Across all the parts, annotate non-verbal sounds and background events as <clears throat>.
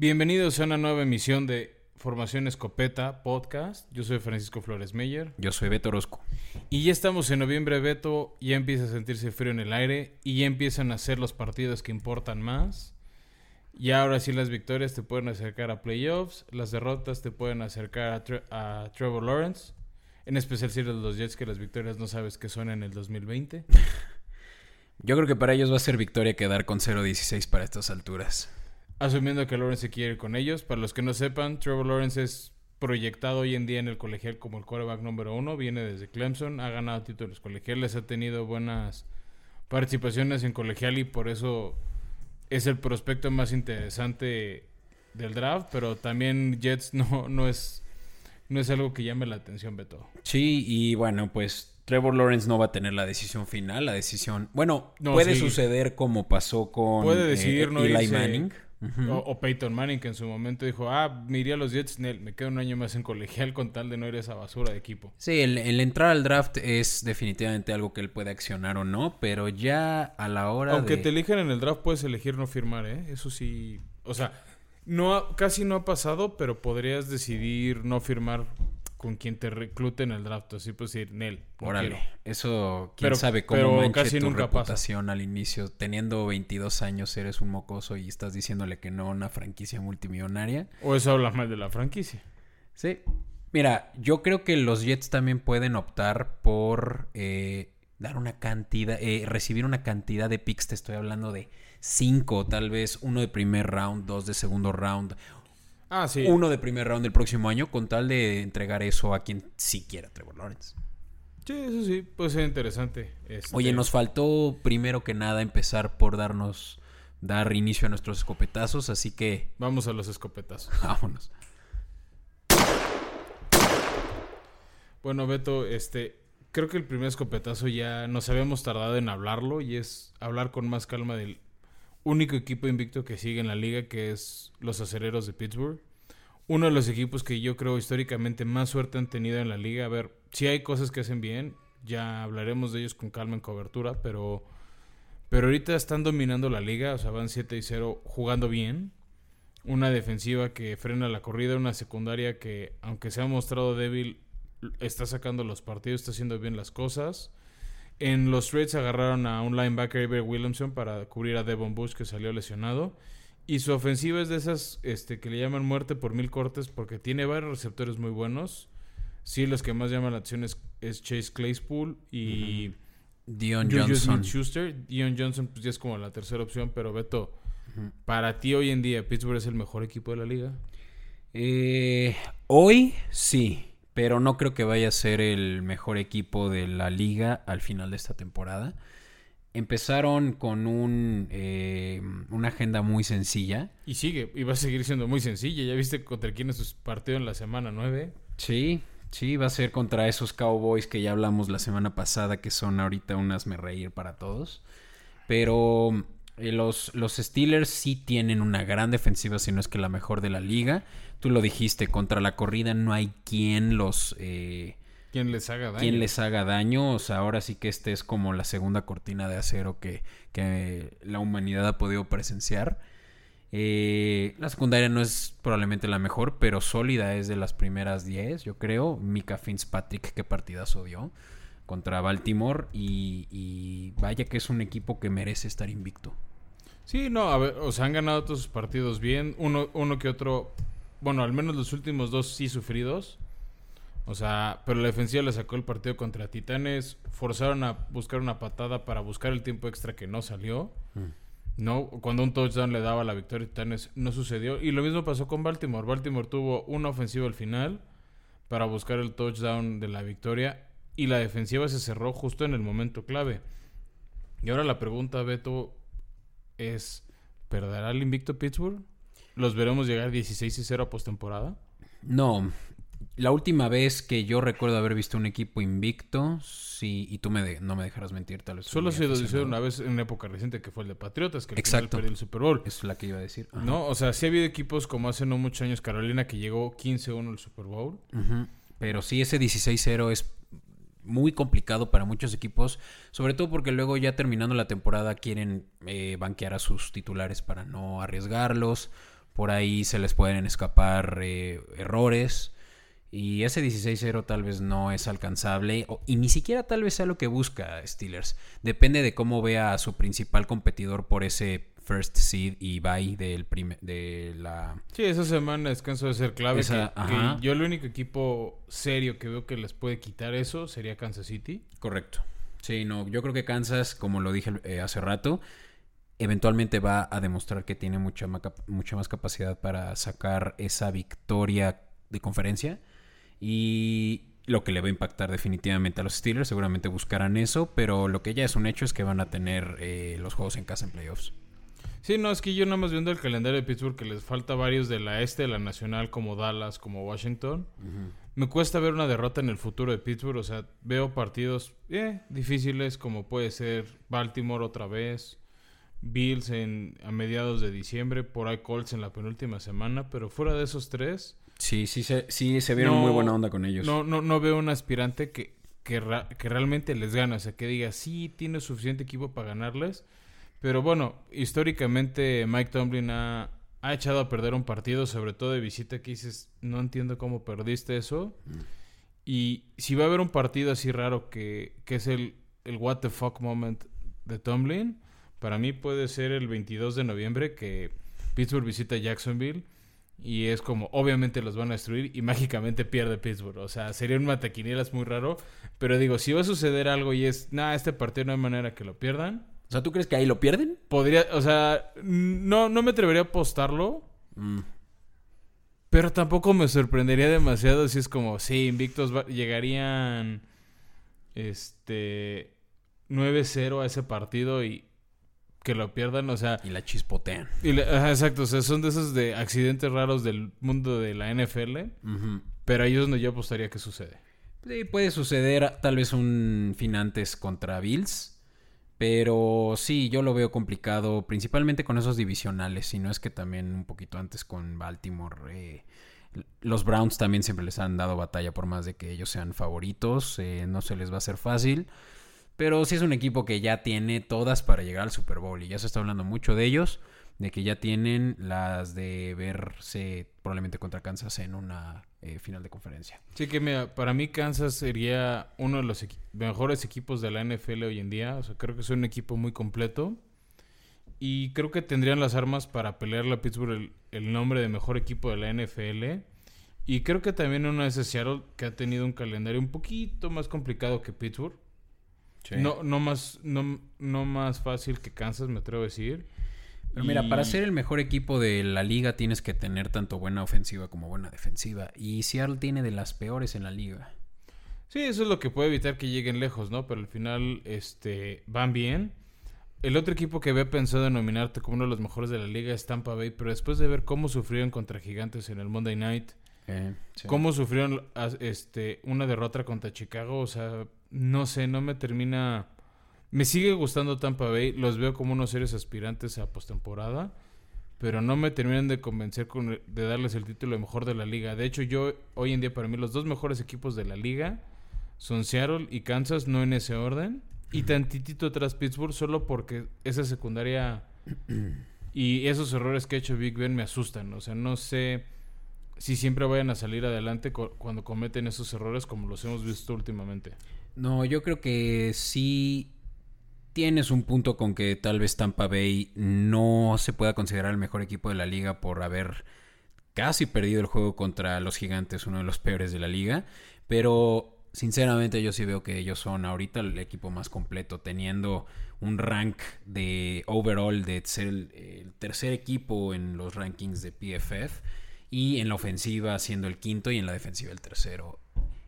Bienvenidos a una nueva emisión de Formación Escopeta Podcast. Yo soy Francisco Flores Meyer. Yo soy Beto Orozco. Y ya estamos en noviembre, Beto. Ya empieza a sentirse frío en el aire y ya empiezan a ser los partidos que importan más. Y ahora sí las victorias te pueden acercar a playoffs, las derrotas te pueden acercar a, Tre- a Trevor Lawrence. En especial si eres de los Jets que las victorias no sabes que son en el 2020. <laughs> Yo creo que para ellos va a ser victoria quedar con 0-16 para estas alturas. Asumiendo que Lawrence se quiere ir con ellos. Para los que no sepan, Trevor Lawrence es proyectado hoy en día en el colegial como el quarterback número uno. Viene desde Clemson, ha ganado títulos colegiales, ha tenido buenas participaciones en colegial y por eso es el prospecto más interesante del draft. Pero también Jets <laughs> no, no, es, no es algo que llame la atención, Beto. Sí, y bueno, pues Trevor Lawrence no va a tener la decisición final, la decisión... Bueno, No, puede sí. suceder como pasó con Puede decidir eh, no Eli irse. Manning. O, o Peyton Manning, que en su momento dijo, ah, me iría a los Jets, Nel, me quedo un año más en colegial con tal de no ir a esa basura de equipo. Sí, el, el entrar al draft es definitivamente algo que él puede accionar o no, pero ya a la hora Aunque de... te elijan en el draft, puedes elegir no firmar, ¿eh? Eso sí. O sea, no ha- casi no ha pasado, pero podrías decidir no firmar con quien te reclute en el draft. Así pues decir, Nel. no Órale, quiero". eso quién Pero- sabe cómo pero manche casi tu nunca pasa. reputación al inicio. Teniendo 22 años eres un mocoso y estás diciéndole que no a una franquicia multimillonaria. O eso habla mal de la franquicia. Sí. Mira, yo creo que los Jets también pueden optar por eh, dar una cantidad, eh, recibir una cantidad de picks. Te estoy hablando de cinco, tal vez uno de primer round, dos de segundo round, Ah, sí. uno de primer round del próximo año, con tal de entregar eso a quien sí quiera, Trevor Lawrence. Sí, eso sí, puede ser interesante. Este, Oye, nos faltó primero que nada empezar por darnos, dar inicio a nuestros escopetazos, así que Vamos a los escopetazos. <laughs> vámonos. Bueno, Beto, este, creo que el primer escopetazo ya nos habíamos tardado en hablarlo y es hablar con más calma del único equipo invicto que sigue en la liga, que es los Acereros de Pittsburgh. Uno de los equipos que yo creo históricamente más suerte han tenido en la liga. A ver, si hay cosas que hacen bien, ya hablaremos de ellos con calma en cobertura, pero, pero ahorita están dominando la liga, o sea, van 7 y 0 jugando bien. Una defensiva que frena la corrida, una secundaria que, aunque se ha mostrado débil, está sacando los partidos, está haciendo bien las cosas. En los trades agarraron a un linebacker, Iber Williamson, para cubrir a Devon Bush, que salió lesionado. Y su ofensiva es de esas este, que le llaman muerte por mil cortes, porque tiene varios receptores muy buenos. Sí, los que más llaman la atención es, es Chase Claypool y Dion Johnson. Smith-Schuster. Dion Johnson pues, ya es como la tercera opción, pero Beto, para ti hoy en día, ¿Pittsburgh es el mejor equipo de la liga? Eh, hoy sí, pero no creo que vaya a ser el mejor equipo de la liga al final de esta temporada. Empezaron con un, eh, una agenda muy sencilla. Y sigue, y va a seguir siendo muy sencilla. ¿Ya viste contra quién es su partido en la semana 9? Sí, sí, va a ser contra esos Cowboys que ya hablamos la semana pasada, que son ahorita unas me reír para todos. Pero eh, los, los Steelers sí tienen una gran defensiva, si no es que la mejor de la liga. Tú lo dijiste, contra la corrida no hay quien los... eh, ¿Quién les haga daño? quien les haga daño. O sea, ahora sí que este es como la segunda cortina de acero que, que la humanidad ha podido presenciar. Eh, la secundaria no es probablemente la mejor, pero sólida es de las primeras 10, yo creo. Mika Fitzpatrick, qué partidazo dio contra Baltimore. Y, y vaya que es un equipo que merece estar invicto. Sí, no, a ver, o sea, han ganado todos sus partidos bien. Uno, uno que otro, bueno, al menos los últimos dos sí sufridos. O sea, pero la defensiva le sacó el partido contra Titanes. Forzaron a buscar una patada para buscar el tiempo extra que no salió. No, cuando un touchdown le daba la victoria a Titanes, no sucedió. Y lo mismo pasó con Baltimore. Baltimore tuvo una ofensiva al final para buscar el touchdown de la victoria. Y la defensiva se cerró justo en el momento clave. Y ahora la pregunta, Beto, es: ¿perderá el invicto Pittsburgh? ¿Los veremos llegar 16 y 0 a postemporada? No, la última vez que yo recuerdo haber visto un equipo invicto, sí, y tú me de- no me dejarás mentir, tal vez. Solo se dio aficionado. una vez en una época reciente que fue el de Patriotas, que Exacto. perdió el Super Bowl. Es la que iba a decir. Ajá. No, o sea, sí ha habido equipos como hace no muchos años Carolina que llegó 15-1 al Super Bowl. Pero sí, ese 16-0 es muy complicado para muchos equipos, sobre todo porque luego ya terminando la temporada quieren eh, banquear a sus titulares para no arriesgarlos, por ahí se les pueden escapar eh, errores. Y ese 16-0 tal vez no es alcanzable y ni siquiera tal vez sea lo que busca Steelers. Depende de cómo vea a su principal competidor por ese first seed y bye del de la... Sí, esa semana descanso de ser clave. yo el único equipo serio que veo que les puede quitar eso sería Kansas City. Correcto. Sí, no, yo creo que Kansas, como lo dije eh, hace rato, eventualmente va a demostrar que tiene mucha, mucha más capacidad para sacar esa victoria de conferencia. Y lo que le va a impactar definitivamente a los Steelers, seguramente buscarán eso, pero lo que ya es un hecho es que van a tener eh, los juegos en casa en playoffs. Sí, no, es que yo nada más viendo el calendario de Pittsburgh que les falta varios de la este, de la nacional, como Dallas, como Washington. Me cuesta ver una derrota en el futuro de Pittsburgh, o sea, veo partidos eh, difíciles como puede ser Baltimore otra vez, Bills en, a mediados de diciembre, por ahí Colts en la penúltima semana, pero fuera de esos tres... Sí, sí, se, sí, se vieron muy buena onda con ellos. No, no, no veo un aspirante que, que, que realmente les gane, o sea, que diga, sí, tiene suficiente equipo para ganarles pero bueno, históricamente Mike Tomlin ha, echado a perder un partido, sobre todo de visita, que dices, no entiendo cómo perdiste eso. Mm. Y si va a haber un partido así raro que, que es el, el what the fuck moment de Tomlin, para mí puede ser el 22 de noviembre que Pittsburgh visita Jacksonville y es como, obviamente los van a destruir y <laughs> mágicamente pierde Pittsburgh. O sea, sería un mataquinielas muy raro. Pero digo, si va a suceder algo y es, nada, este partido no hay manera que lo pierdan, o sea, ¿tú crees que ahí lo pierden? Podría, o sea, no, no me atrevería a apostarlo. Mm. Pero tampoco me sorprendería demasiado si es como, sí, invictos llegarían este 9-0 a ese partido y que lo pierdan, o sea... Y la chispotean. Y exacto, o sea, son de esos de accidentes raros del mundo de la NFL, pero ahí es donde yo apostaría que sucede. Sí, puede suceder tal vez un fin antes contra Bills pero sí, yo lo veo complicado, principalmente con esos divisionales, si no es que también un poquito antes con Baltimore. Eh, los Browns también siempre les han dado batalla por más de que ellos sean favoritos, eh, no se les va a hacer fácil. Pero sí es un equipo que ya tiene todas para llegar al Super Bowl y ya se está hablando mucho de ellos de que ya tienen las de verse probablemente contra Kansas en una eh, final de conferencia. Sí, que mira, para mí Kansas sería uno de los mejores equipos de la NFL hoy en día. O sea, creo que es un equipo muy completo. Y creo que tendrían las armas para pelearle a Pittsburgh el, nombre de mejor equipo de la NFL. Y creo que también uno es Seattle, que ha tenido un calendario un poquito más complicado que Pittsburgh. No, no, más, no, no más fácil que Kansas, me atrevo a decir. Pero mira, para ser el mejor equipo de la liga tienes que tener tanto buena ofensiva como buena defensiva. Y Seattle tiene de las peores en la liga. Sí, eso es lo que puede evitar que lleguen lejos, ¿no? Pero al final este, van bien. El otro equipo que había pensado en nominarte como uno de los mejores de la liga es Tampa Bay, pero después de ver cómo sufrieron contra Gigantes en el Monday Night, eh, cómo sufrieron este, una derrota contra Chicago, o sea, no sé, no me termina me sigue gustando Tampa Bay, los veo como unos seres aspirantes a postemporada, pero no me terminan de convencer con, de darles el título de mejor de la liga. De hecho, yo hoy en día para mí los dos mejores equipos de la liga son Seattle y Kansas, no en ese orden, y tantitito atrás Pittsburgh solo porque esa secundaria <clears throat> y esos errores que ha hecho Big Ben me asustan, o sea, no sé si siempre vayan a salir adelante cuando cometen esos errores como los hemos visto últimamente. No, yo creo que sí tienes un punto con que tal vez Tampa Bay no se pueda considerar el mejor equipo de la liga por haber casi perdido el juego contra los gigantes, uno de los peores de la liga, pero sinceramente yo sí veo que ellos son ahorita el equipo más completo, teniendo un rank de overall de ser el, tercer equipo en los rankings de PFF y en la ofensiva siendo el quinto y en la defensiva el tercero.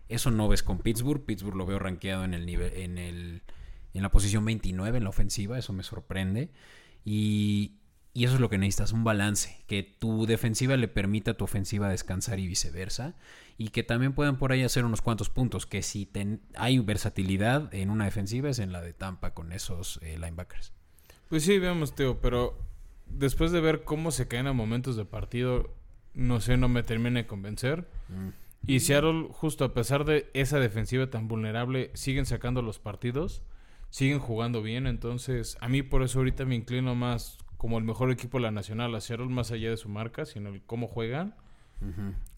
Eso no ves con Pittsburgh, Pittsburgh lo veo rankeado en el nivel en el en la posición 29 en la ofensiva, eso me sorprende. Y, eso es lo que necesitas, un balance, que tu defensiva le permita a tu ofensiva descansar y viceversa, y que también puedan por ahí hacer unos cuantos puntos, que si hay versatilidad en una defensiva es en la de Tampa con esos eh, linebackers. Pues sí, veamos, Teo, pero después de ver cómo se caen a momentos de partido, no sé, no me termina de convencer. Mm. Y Seattle, justo a pesar de esa defensiva tan vulnerable, siguen sacando los partidos siguen jugando bien. Entonces, a mí por eso ahorita me inclino más como el mejor equipo de la Nacional a Seattle, más allá de su marca, sino el cómo juegan,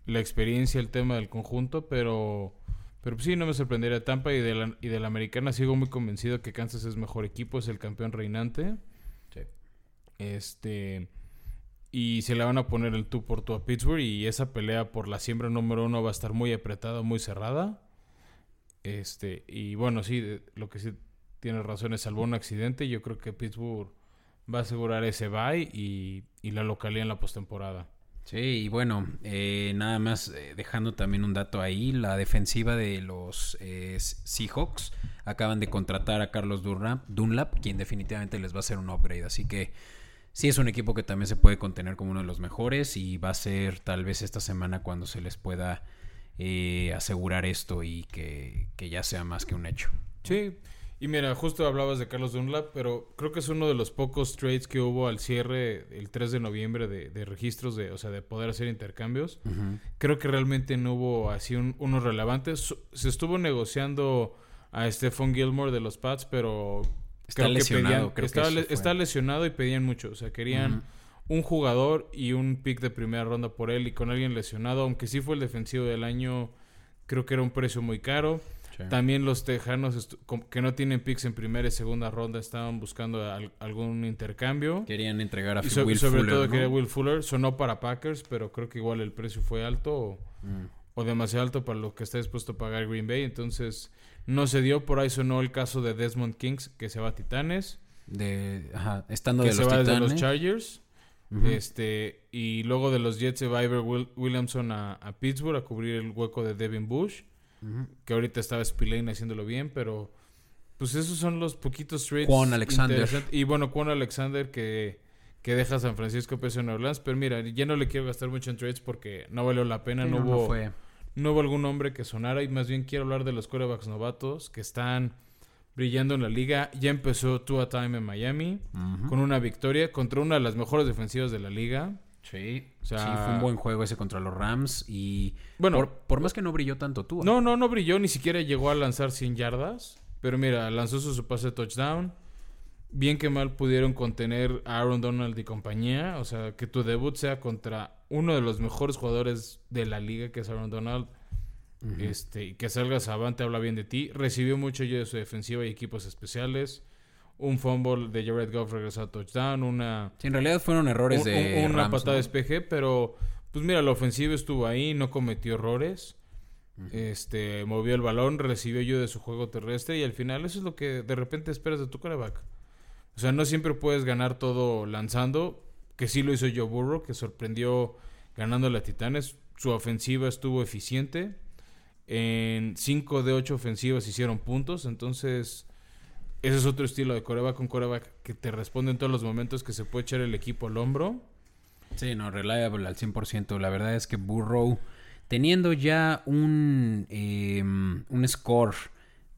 la experiencia, el tema del conjunto, pero, pero sí, no me sorprendería Tampa y de, la, y de la Americana sigo muy convencido que Kansas es mejor equipo, es el campeón reinante. Sí. Este... Y se le van a poner el tú por tú a Pittsburgh y esa pelea por la siembra número uno va a estar muy apretada, muy cerrada. Este, y bueno, sí, lo que sí tiene razón es salvo un accidente. Yo creo que Pittsburgh va a asegurar ese bye y, y la localidad en la postemporada. Sí, y bueno, eh, nada más eh, dejando también un dato ahí, la defensiva de los eh, Seahawks acaban de contratar a Carlos Dunlap, Dunlap, quien definitivamente les va a hacer un upgrade, así que sí es un equipo que también se puede contener como uno de los mejores y va a ser tal vez esta semana cuando se les pueda eh, asegurar esto y que, que, ya sea más que un hecho. Sí, y mira, justo hablabas de Carlos Dunlap, pero creo que es uno de los pocos trades que hubo al cierre el 3 de noviembre de, de registros, de, o sea, de poder hacer intercambios. Uh -huh. Creo que realmente no hubo así un, unos relevantes. Se estuvo negociando a Stephon Gilmore de los Pats, pero Está lesionado, pedían, creo estaba, que está lesionado y pedían mucho. O sea, querían uh -huh. un jugador y un pick de primera ronda por él y con alguien lesionado. Aunque sí fue el defensivo del año, creo que era un precio muy caro. Sí. También los tejanos que no tienen picks en primera y segunda ronda estaban buscando al algún intercambio. Querían entregar a y so Will sobre Fuller, todo ¿no? quería Will Fuller. Sonó para Packers, pero creo que igual el precio fue alto o, mm. O demasiado alto para lo que está dispuesto a pagar Green Bay. Entonces no se dio. Por ahí sonó el caso de Desmond Kings, que se va a Titanes. De, ajá, estando que de se los va Titanes. de los Chargers. Uh -huh. Este, y luego de los Jets se va Iver Will Williamson a, a, Pittsburgh a cubrir el hueco de Devin Bush. Uh -huh. Que ahorita estaba Spillane haciéndolo bien, pero pues esos son los poquitos trades. Juan Alexander. Y bueno, Juan Alexander que, que deja San Francisco peso en Orleans. Pero mira, ya no le quiero gastar mucho en trades porque no valió la pena. Sí, no, no, hubo. no fue no hubo algún hombre que sonara y más bien quiero hablar de los quarterbacks novatos que están brillando en la liga. Ya empezó Tua Time en Miami uh -huh. con una victoria contra una de las mejores defensivas de la liga. Sí, o sea, sí, fue un buen juego ese contra los Rams y bueno, por, por más que no brilló tanto Tua. No, no, no brilló, ni siquiera llegó a lanzar 100 yardas, pero mira, lanzó su, su pase de touchdown. Bien que mal pudieron contener a Aaron Donald y compañía, o sea, que tu debut sea contra uno de los mejores jugadores de la liga, que es Aaron Donald, uh -huh. este, y que salgas avante, habla bien de ti. Recibió mucho yo de su defensiva y equipos especiales. Un fumble de Jared Goff regresó a touchdown, una... Sí, en realidad fueron errores un, de un, Una Rams, patada ¿no? de despeje, pero... Pues mira, la ofensiva estuvo ahí, no cometió errores. Uh -huh. Este, movió el balón, recibió yo de su juego terrestre y al final eso es lo que de repente esperas de tu coreback. O sea, no siempre puedes ganar todo lanzando, que sí lo hizo Joe Burrow, que sorprendió ganando a Titanes. Su ofensiva estuvo eficiente. En 5 de 8 ofensivas hicieron puntos. Entonces, ese es otro estilo de coreback con coreback que te responde en todos los momentos, que se puede echar el equipo al hombro. Sí, no, reliable al 100%. La verdad es que Burrow, teniendo ya un, eh, un score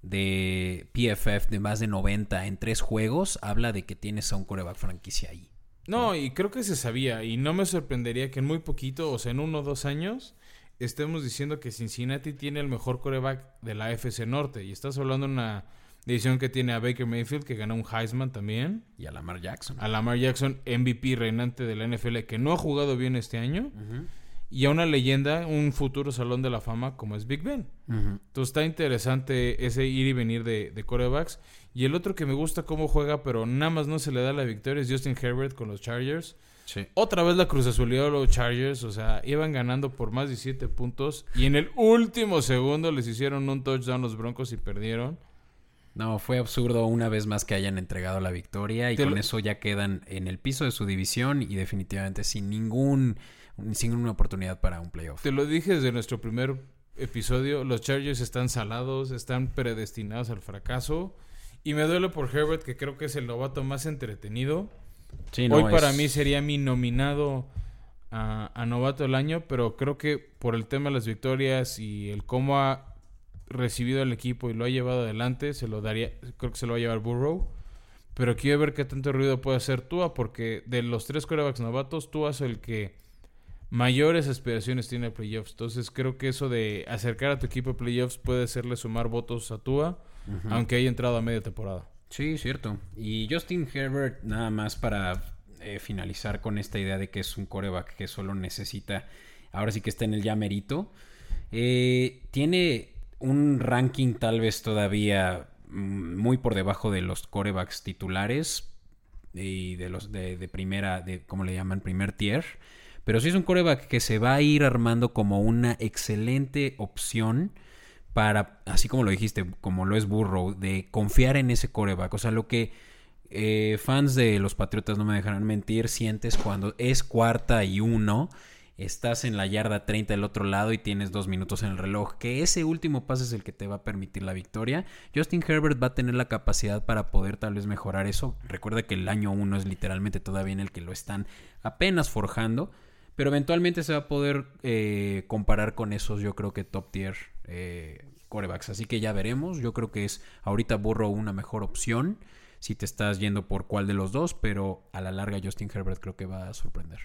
de PFF de más de 90 en tres juegos, habla de que tienes a un coreback franquicia ahí. No, y creo que se sabía, y no me sorprendería que en muy poquito, o sea, en uno o dos años, estemos diciendo que Cincinnati tiene el mejor coreback de la FC Norte. Y estás hablando de una división que tiene a Baker Mayfield, que ganó un Heisman también. Y a Lamar Jackson. A Lamar Jackson, MVP reinante de la NFL, que no ha jugado bien este año. Uh -huh y a una leyenda, un futuro salón de la fama como es Big Ben. Uh -huh. Entonces está interesante ese ir y venir de, de, corebacks. Y el otro que me gusta cómo juega, pero nada más no se le da la victoria, es Justin Herbert con los Chargers. Sí. Otra vez la Cruz Azuleó los Chargers, o sea, iban ganando por más de 7 puntos. Y en el último segundo les hicieron un touchdown los Broncos y perdieron. No, fue absurdo una vez más que hayan entregado la victoria y Te con lo... eso ya quedan en el piso de su división y definitivamente sin ningún sin una oportunidad para un playoff. Te lo dije desde nuestro primer episodio, los Chargers están salados, están predestinados al fracaso y me duele por Herbert que creo que es el novato más entretenido. Sí, no, Hoy para es... mí sería mi nominado a, a, novato del año, pero creo que por el tema de las victorias y el cómo ha recibido el equipo y lo ha llevado adelante, se lo daría, creo que se lo va a llevar Burrow. Pero quiero ver qué tanto ruido puede hacer Tua, porque de los tres quarterbacks novatos, Tua es el que mayores aspiraciones tiene a playoffs. Entonces creo que eso de acercar a tu equipo a playoffs puede hacerle sumar votos a Tua, uh -huh. aunque haya entrado a media temporada. Sí, cierto. Y Justin Herbert, nada más para eh, finalizar con esta idea de que es un coreback que solo necesita, ahora sí que está en el ya merito. Eh, tiene un ranking tal vez todavía mm, muy por debajo de los corebacks titulares y de los de, de primera, de como le llaman, primer tier. Pero sí es un coreback que se va a ir armando como una excelente opción para, así como lo dijiste, como lo es Burrow, de confiar en ese coreback. O sea, lo que eh, fans de los Patriotas no me dejarán mentir, sientes cuando es cuarta y uno, estás en la yarda 30 del otro lado y tienes dos minutos en el reloj, que ese último pase es el que te va a permitir la victoria. Justin Herbert va a tener la capacidad para poder tal vez mejorar eso. Recuerda que el año uno es literalmente todavía en el que lo están apenas forjando. Pero eventualmente se va a poder eh, comparar con esos, yo creo que top tier eh, corebacks. Así que ya veremos. Yo creo que es ahorita Burrow una mejor opción si te estás yendo por cuál de los dos, pero a la larga Justin Herbert creo que va a sorprender.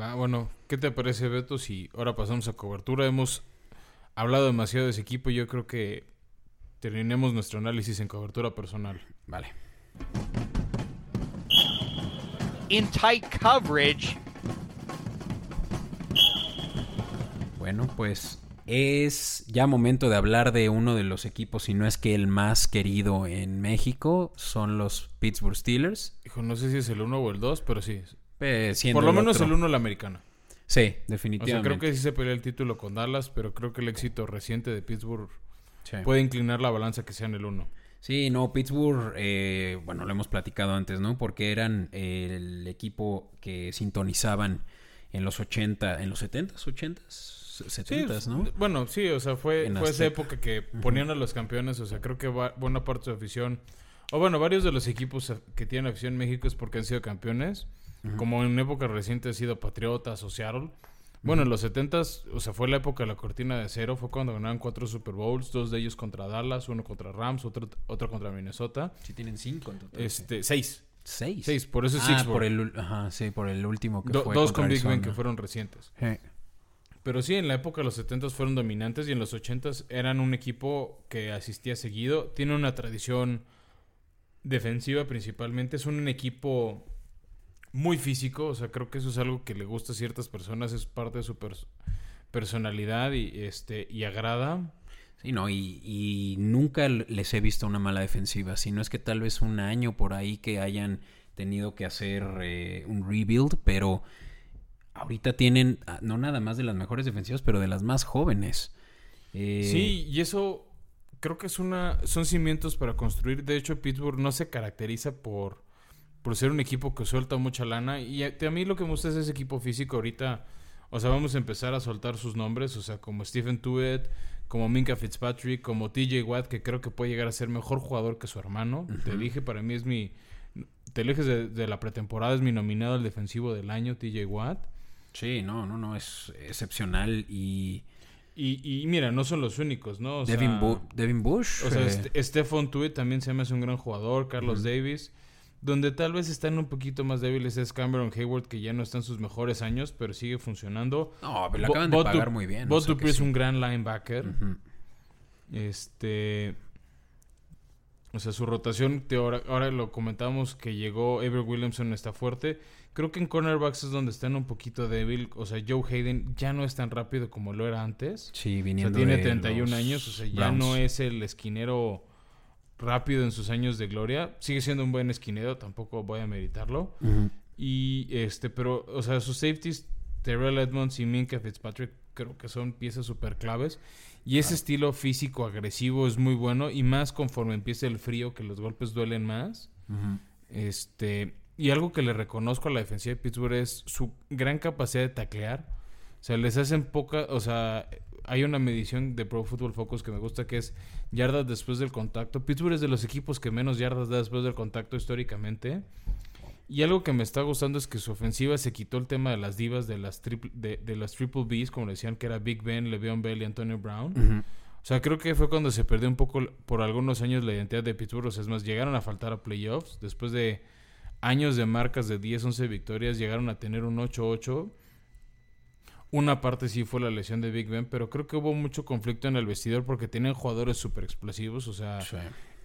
Va, bueno, ¿qué te parece, Beto? Si ahora pasamos a cobertura, hemos hablado demasiado de ese equipo. Yo creo que terminemos nuestro análisis en cobertura personal. Vale. In tight coverage. Bueno, pues es ya momento de hablar de uno de los equipos, si no es que el más querido en México, son los Pittsburgh Steelers. Hijo, no sé si es el 1 o el 2, pero sí. Eh, Por lo el menos otro- el 1 la americana. Sí, O sea, definitivamente. creo que sí se pelea el título con Dallas, pero creo que el éxito reciente de Pittsburgh Sí. puede inclinar la balanza que sea en el 1. Sí, no, Pittsburgh, eh, bueno, lo hemos platicado antes, ¿no? Porque eran eh, el equipo que sintonizaban en los 80, en los 70s, 80s, 70s, ¿no? Bueno, sí, o sea, fue, En fue esa época que ponían a los campeones, o sea, creo que va- buena parte de su afición, o bueno, varios de los equipos que tienen afición en México es porque han sido campeones, como en época reciente ha sido Patriotas o Seattle. Bueno, en los 70s, o sea, fue la época de la cortina de acero, fue cuando ganaron cuatro Super Bowls, dos de ellos contra Dallas, uno contra Rams, otro, otro contra Minnesota. Sí, tienen cinco en total. Este, seis. Seis. Seis, por eso es ah, por el, ajá, sí, por el último que Do- fue dos con Big Ben que fueron recientes. Pero sí, en la época de los 70 fueron dominantes y en los 80 eran un equipo que asistía seguido. Tiene una tradición defensiva principalmente. Es un equipo muy físico. O sea, creo que eso es algo que le gusta a ciertas personas. Es parte de su pers- personalidad y, este, y agrada. Sí, no, y, nunca les he visto una mala defensiva, sino es que tal vez un año por ahí que hayan tenido que hacer eh, un rebuild, pero ahorita tienen ah, no nada más de las mejores defensivas, pero de las más jóvenes. Eh, Sí, y eso creo que es una son cimientos para construir. De hecho, Pittsburgh no se caracteriza por, por ser un equipo que suelta mucha lana. Y a, a mí lo que me gusta es ese equipo físico ahorita. O sea, vamos a empezar a soltar sus nombres, o sea, como Stephen Tuitt, como Minka Fitzpatrick, como TJ Watt, que creo que puede llegar a ser mejor jugador que su hermano. Te dije, para mí es mi... Te dije de, de la pretemporada, es mi nominado al defensivo del año, TJ Watt. Sí, no, no, no, es excepcional y Y, y mira, no son los únicos, ¿no? O Devin, sea, Bu- Devin Bush. O sea, eh, Stephon también se me hace un gran jugador, Carlos Davis. Donde tal vez están un poquito más débiles es Cameron Hayward, que ya no está en sus mejores años, pero sigue funcionando. no, pero le Bo- acaban de pagar muy bien. Bo o sea que Dupree es sí. un gran linebacker. Este. O sea, su rotación, te- ahora, ahora lo comentamos que llegó, Ever Williamson está fuerte. Creo que en cornerbacks es donde están un poquito débil. O sea, Joe Hayden ya no es tan rápido como lo era antes. Sí, O sea, viniendo tiene de 31 los años, o sea, ya Browns. no es el esquinero rápido en sus años de gloria. Sigue siendo un buen esquinero, tampoco voy a meditarlo. Y este, pero, o sea, sus safeties, Terrell Edmonds y Minka Fitzpatrick, creo que son piezas súper claves. Y ese estilo físico agresivo es muy bueno. Y más conforme empieza el frío, que los golpes duelen más. Este, y algo que le reconozco a la defensiva de Pittsburgh es su gran capacidad de taclear. O sea, les hacen poca, o sea, hay una medición de Pro Football Focus que me gusta que es yardas después del contacto. Pittsburgh es de los equipos que menos yardas da después del contacto históricamente. Y algo que me está gustando es que su ofensiva se quitó el tema de las divas de las triple, de, de las triple Bs, como le decían, que era Big Ben, Le'Veon Bell y Antonio Brown. O sea, creo que fue cuando se perdió un poco por algunos años la identidad de Pittsburgh. O sea, es más, llegaron a faltar a playoffs. Después de años de marcas de 10, 11 victorias, llegaron a tener un 8-8. Una parte sí fue la lesión de Big Ben, pero creo que hubo mucho conflicto en el vestidor porque tenían jugadores súper explosivos. O sea, Sí.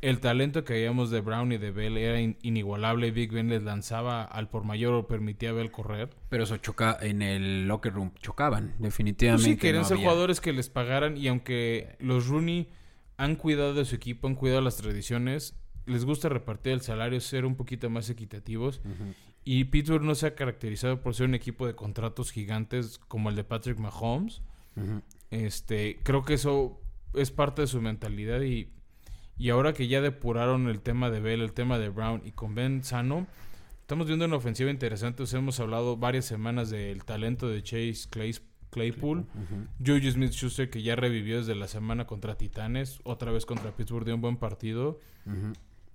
el talento que veíamos de Brown y de Bell era in- inigualable. Big Ben les lanzaba al por mayor o permitía a Bell correr. Pero eso choca en el locker room. Chocaban, Pues definitivamente. sí, querían no ser había- jugadores que les pagaran y aunque los Rooney han cuidado de su equipo, han cuidado las tradiciones, les gusta repartir el salario, ser un poquito más equitativos. Y Pittsburgh no se ha caracterizado por ser un equipo de contratos gigantes como el de Patrick Mahomes. Este, creo que eso es parte de su mentalidad y, y ahora que ya depuraron el tema de Bell, el tema de Brown y con Ben sano, estamos viendo una ofensiva interesante. Hemos hablado varias semanas del talento de Chase Clays- Claypool. Juju Smith-Schuster que ya revivió desde la semana contra Titanes, otra vez contra Pittsburgh de un buen partido.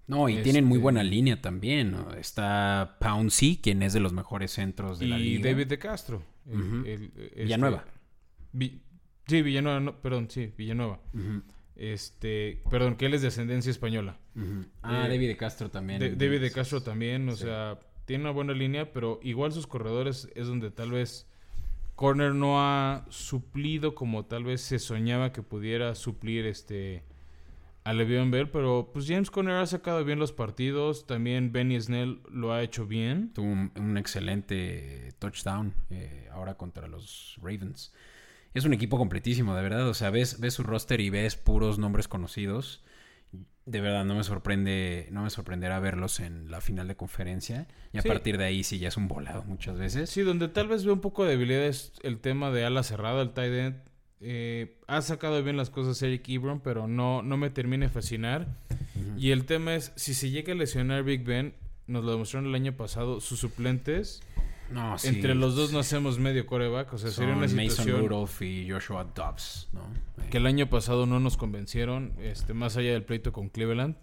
No, y tienen muy Este- buena línea también. ¿no? Está Pouncey, quien es de los mejores centros de la Y liga. David de Castro. el- este- Villanueva. Vi- sí, Villanueva, no, perdón, sí, Villanueva. Ujú. Este, perdón, que él es de ascendencia española. Ah, Eh, David de Castro también. De- David de Castro también, o sí. sea, tiene una buena línea, pero igual sus corredores es donde tal vez Corner no ha suplido como tal vez se soñaba que pudiera suplir este a Le'Veon Bell, pero pues James Conner ha sacado bien los partidos, también Benny Snell lo ha hecho bien. Tuvo un, un excelente touchdown eh, ahora contra los Ravens. Es un equipo completísimo, de verdad. O sea, ves, ves su roster y ves puros nombres conocidos. De verdad, no me sorprende, no me sorprenderá verlos en la final de conferencia. Y a Sí. partir de ahí sí ya es un volado muchas veces. Sí, donde tal vez veo un poco de debilidad es el tema de ala cerrada, el tight end. Eh, ha sacado bien las cosas Eric Ebron, pero no, no me termina de fascinar. Y el tema es, si se llega a lesionar Big Ben, nos lo demostraron el año pasado, sus suplentes, No, sí, entre los dos no hacemos medio coreback, o sea, sería una son Mason situación Rudolph y Joshua Dobbs, ¿no? Eh, que el año pasado no nos convencieron, este, más allá del pleito con Cleveland.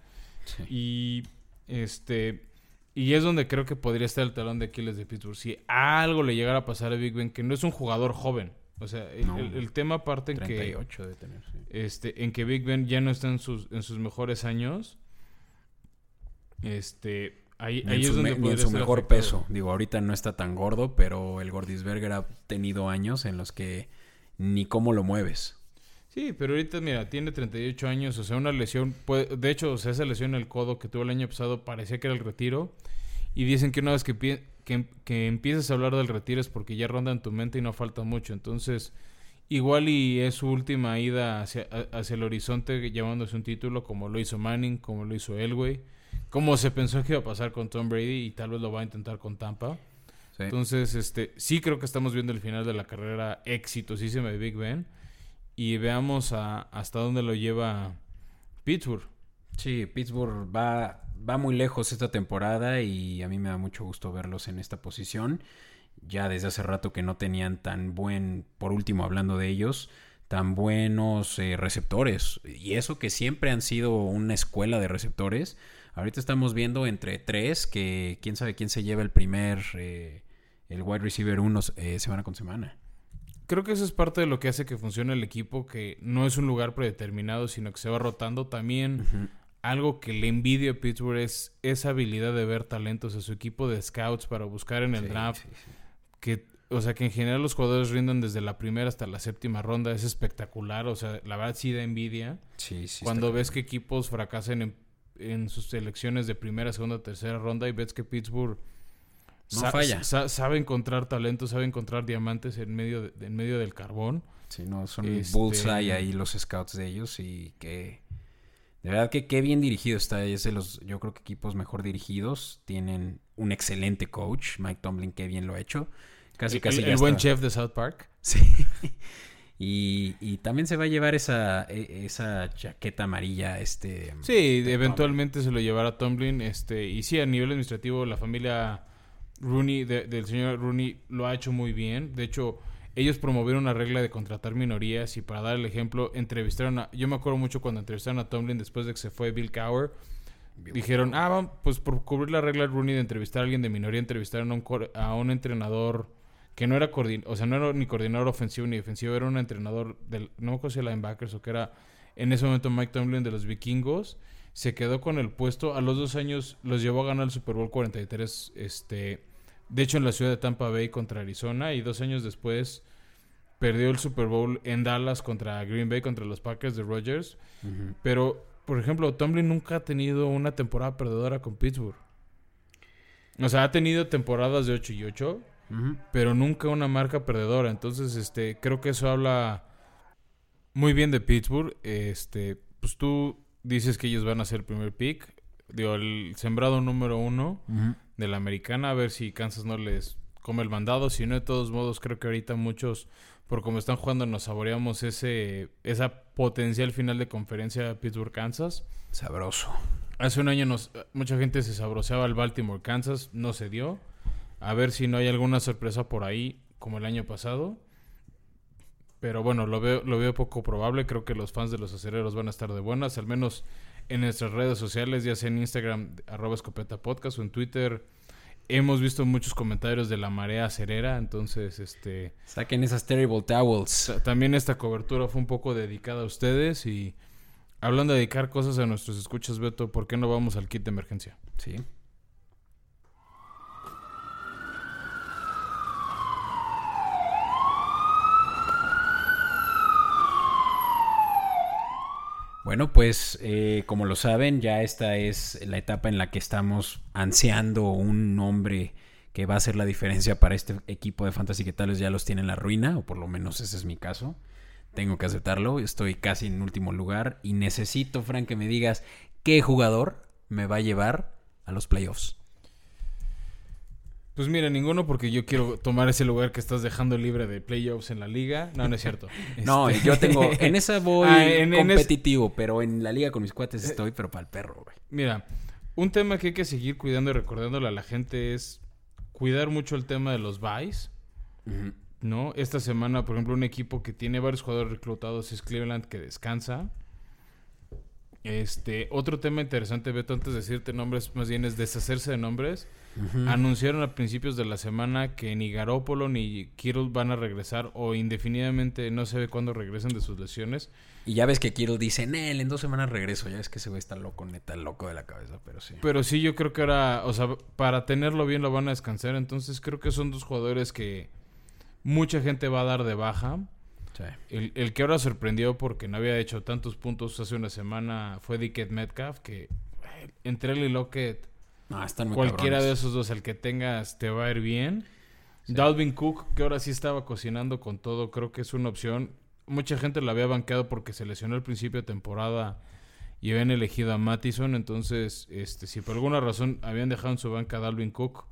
sí. Y este y es donde creo que podría estar el talón de Aquiles de Pittsburgh. Si algo le llegara a pasar a Big Ben, que no es un jugador joven. O sea, el, No. el- el tema parte en que 38 de tener, sí. este, en que Big Ben ya no está en sus, en sus mejores años. Este, ahí, Ni ahí en es su, donde me- en su mejor afectado. peso. Digo, ahorita no está tan gordo, pero el Gordisberger ha tenido años en los que ni cómo lo mueves. Sí, pero ahorita, mira, tiene 38 años, o sea, una lesión, puede- de hecho, o sea, esa lesión en el codo que tuvo el año pasado parecía que era el retiro, y dicen que una vez que, que, que empiezas a hablar del retiro es porque ya ronda en tu mente y no falta mucho, entonces, igual y es su última ida hacia, hacia el horizonte llevándose un título, como lo hizo Manning, como lo hizo Elway, como se pensó que iba a pasar con Tom Brady y tal vez lo va a intentar con Tampa. Sí. Entonces, este, sí creo que estamos viendo el final de la carrera exitosísima de Big Ben. Y veamos a- hasta dónde lo lleva Pittsburgh. Sí, Pittsburgh va, va muy lejos esta temporada y a mí me da mucho gusto verlos en esta posición. Ya desde hace rato que no tenían tan buen, por último hablando de ellos, tan buenos eh, receptores. Y eso que siempre han sido una escuela de receptores. Ahorita estamos viendo entre tres que quién sabe quién se lleva el primer, eh, el wide receiver uno eh, semana con semana. Creo que eso es parte de lo que hace que funcione el equipo, que no es un lugar predeterminado, sino que se va rotando. También. Algo que le envidio a Pittsburgh es esa habilidad de ver talentos a su equipo de scouts para buscar en el Sí, draft. sí, sí. que o sea que en general los jugadores rinden desde la primera hasta la séptima ronda es espectacular o sea la verdad sí da envidia Sí, sí, cuando ves que equipos fracasan en, en sus selecciones de primera segunda tercera ronda y ves que Pittsburgh No falla. sa- sabe encontrar talento sabe encontrar diamantes en medio de- en medio del carbón Sí, no, son Este- bullseye ahí los scouts de ellos y que... De verdad que qué bien dirigido está. Es de los, yo creo que equipos mejor dirigidos. Tienen un excelente coach. Mike Tomlin, qué bien lo ha hecho. Casi, el, casi el ya buen está- chef de South Park <laughs> Sí. Y, y también se va a llevar esa, e- esa chaqueta amarilla, este... Sí, eventualmente se lo llevará Tomlin. Este, y sí, a nivel administrativo, la familia Rooney, de- del señor Rooney, lo ha hecho muy bien. De hecho, ellos promovieron una regla de contratar minorías y para dar el ejemplo, entrevistaron a... Yo me acuerdo mucho cuando entrevistaron a Tomlin después de que se fue Bill Cowher. Dijeron, ah, pues por cubrir la regla Rooney de entrevistar a alguien de minoría, entrevistaron a un, a un entrenador que no era o sea, no era ni coordinador ofensivo ni defensivo, era un entrenador del, no me acuerdo si era linebackers o que era en ese momento Mike Tomlin de los vikingos, se quedó con el puesto, a los dos años los llevó a ganar el Super Bowl 43, este, de hecho en la ciudad de Tampa Bay contra Arizona y dos años después perdió el Super Bowl en Dallas contra Green Bay, contra los Packers de Rodgers, pero por ejemplo, Tomlin nunca ha tenido una temporada perdedora con Pittsburgh. O sea, ha tenido temporadas de 8 y 8, Ujú. pero nunca una marca perdedora. Entonces, este, creo que eso habla muy bien de Pittsburgh. Este, pues tú dices que ellos van a ser el primer pick. Digo, el sembrado número uno de la americana, a ver si Kansas no les come el mandado. Si no, de todos modos, creo que ahorita muchos, por como están jugando, nos saboreamos ese, esa potencial final de conferencia Pittsburgh-Kansas. Sabroso. Hace un año nos, mucha gente se sabroseaba el Baltimore-Kansas, no se dio. A ver si no hay alguna sorpresa por ahí, como el año pasado. Pero bueno, lo veo, lo veo poco probable. Creo que los fans de los acereros van a estar de buenas, al menos en nuestras redes sociales, ya sea en Instagram, arroba escopeta podcast o en Twitter. Hemos visto muchos comentarios de la marea acerera, entonces este Saquen esas terrible towels. ta- también esta cobertura fue un poco dedicada a ustedes y hablando de dedicar cosas a nuestros escuchas, Beto, ¿por qué no vamos al kit de emergencia? Sí. Bueno, pues eh, como lo saben, ya esta es la etapa en la que estamos ansiando un nombre que va a hacer la diferencia para este equipo de Fantasy que tal vez ya los tiene en la ruina, o por lo menos ese es mi caso. Tengo que aceptarlo, estoy casi en último lugar y necesito, Frank, que me digas qué jugador me va a llevar a los playoffs. Pues mira, ninguno porque yo quiero tomar ese lugar que estás dejando libre de playoffs en la liga. No, no es cierto. <laughs> No, Este- yo tengo. En esa voy <laughs> Ah, en- en es- competitivo, pero en la liga con mis cuates estoy, pero para el perro, güey. Mira, un tema que hay que seguir cuidando y recordándole a la gente es cuidar mucho el tema de los buys. ¿no? Esta semana, por ejemplo, un equipo que tiene varios jugadores reclutados es Cleveland que descansa. Este, otro tema interesante, Beto, antes de decirte nombres, más bien es deshacerse de nombres. Anunciaron a principios de la semana que ni Garoppolo ni Kittle van a regresar o indefinidamente no se ve cuándo regresen de sus lesiones. Y ya ves que Kittle dice, Nel, en dos semanas regreso. Ya es que ese güey está loco, neta, loco de la cabeza, pero sí. Pero sí, yo creo que ahora, o sea, para tenerlo bien lo van a descansar. Entonces creo que son dos jugadores que mucha gente va a dar de baja. Sí. El, el que ahora sorprendió porque no había hecho tantos puntos hace una semana fue Dickett Metcalf, que eh, entre él y Lockett, No, están muy cualquiera de esos dos, el que tengas, te va a ir bien. Dalvin Cook, que ahora sí estaba cocinando con todo, creo que es una opción. Mucha gente lo había banqueado porque se lesionó al principio de temporada y habían elegido a Mattison. Entonces, este, si por alguna razón habían dejado en su banca a Dalvin Cook,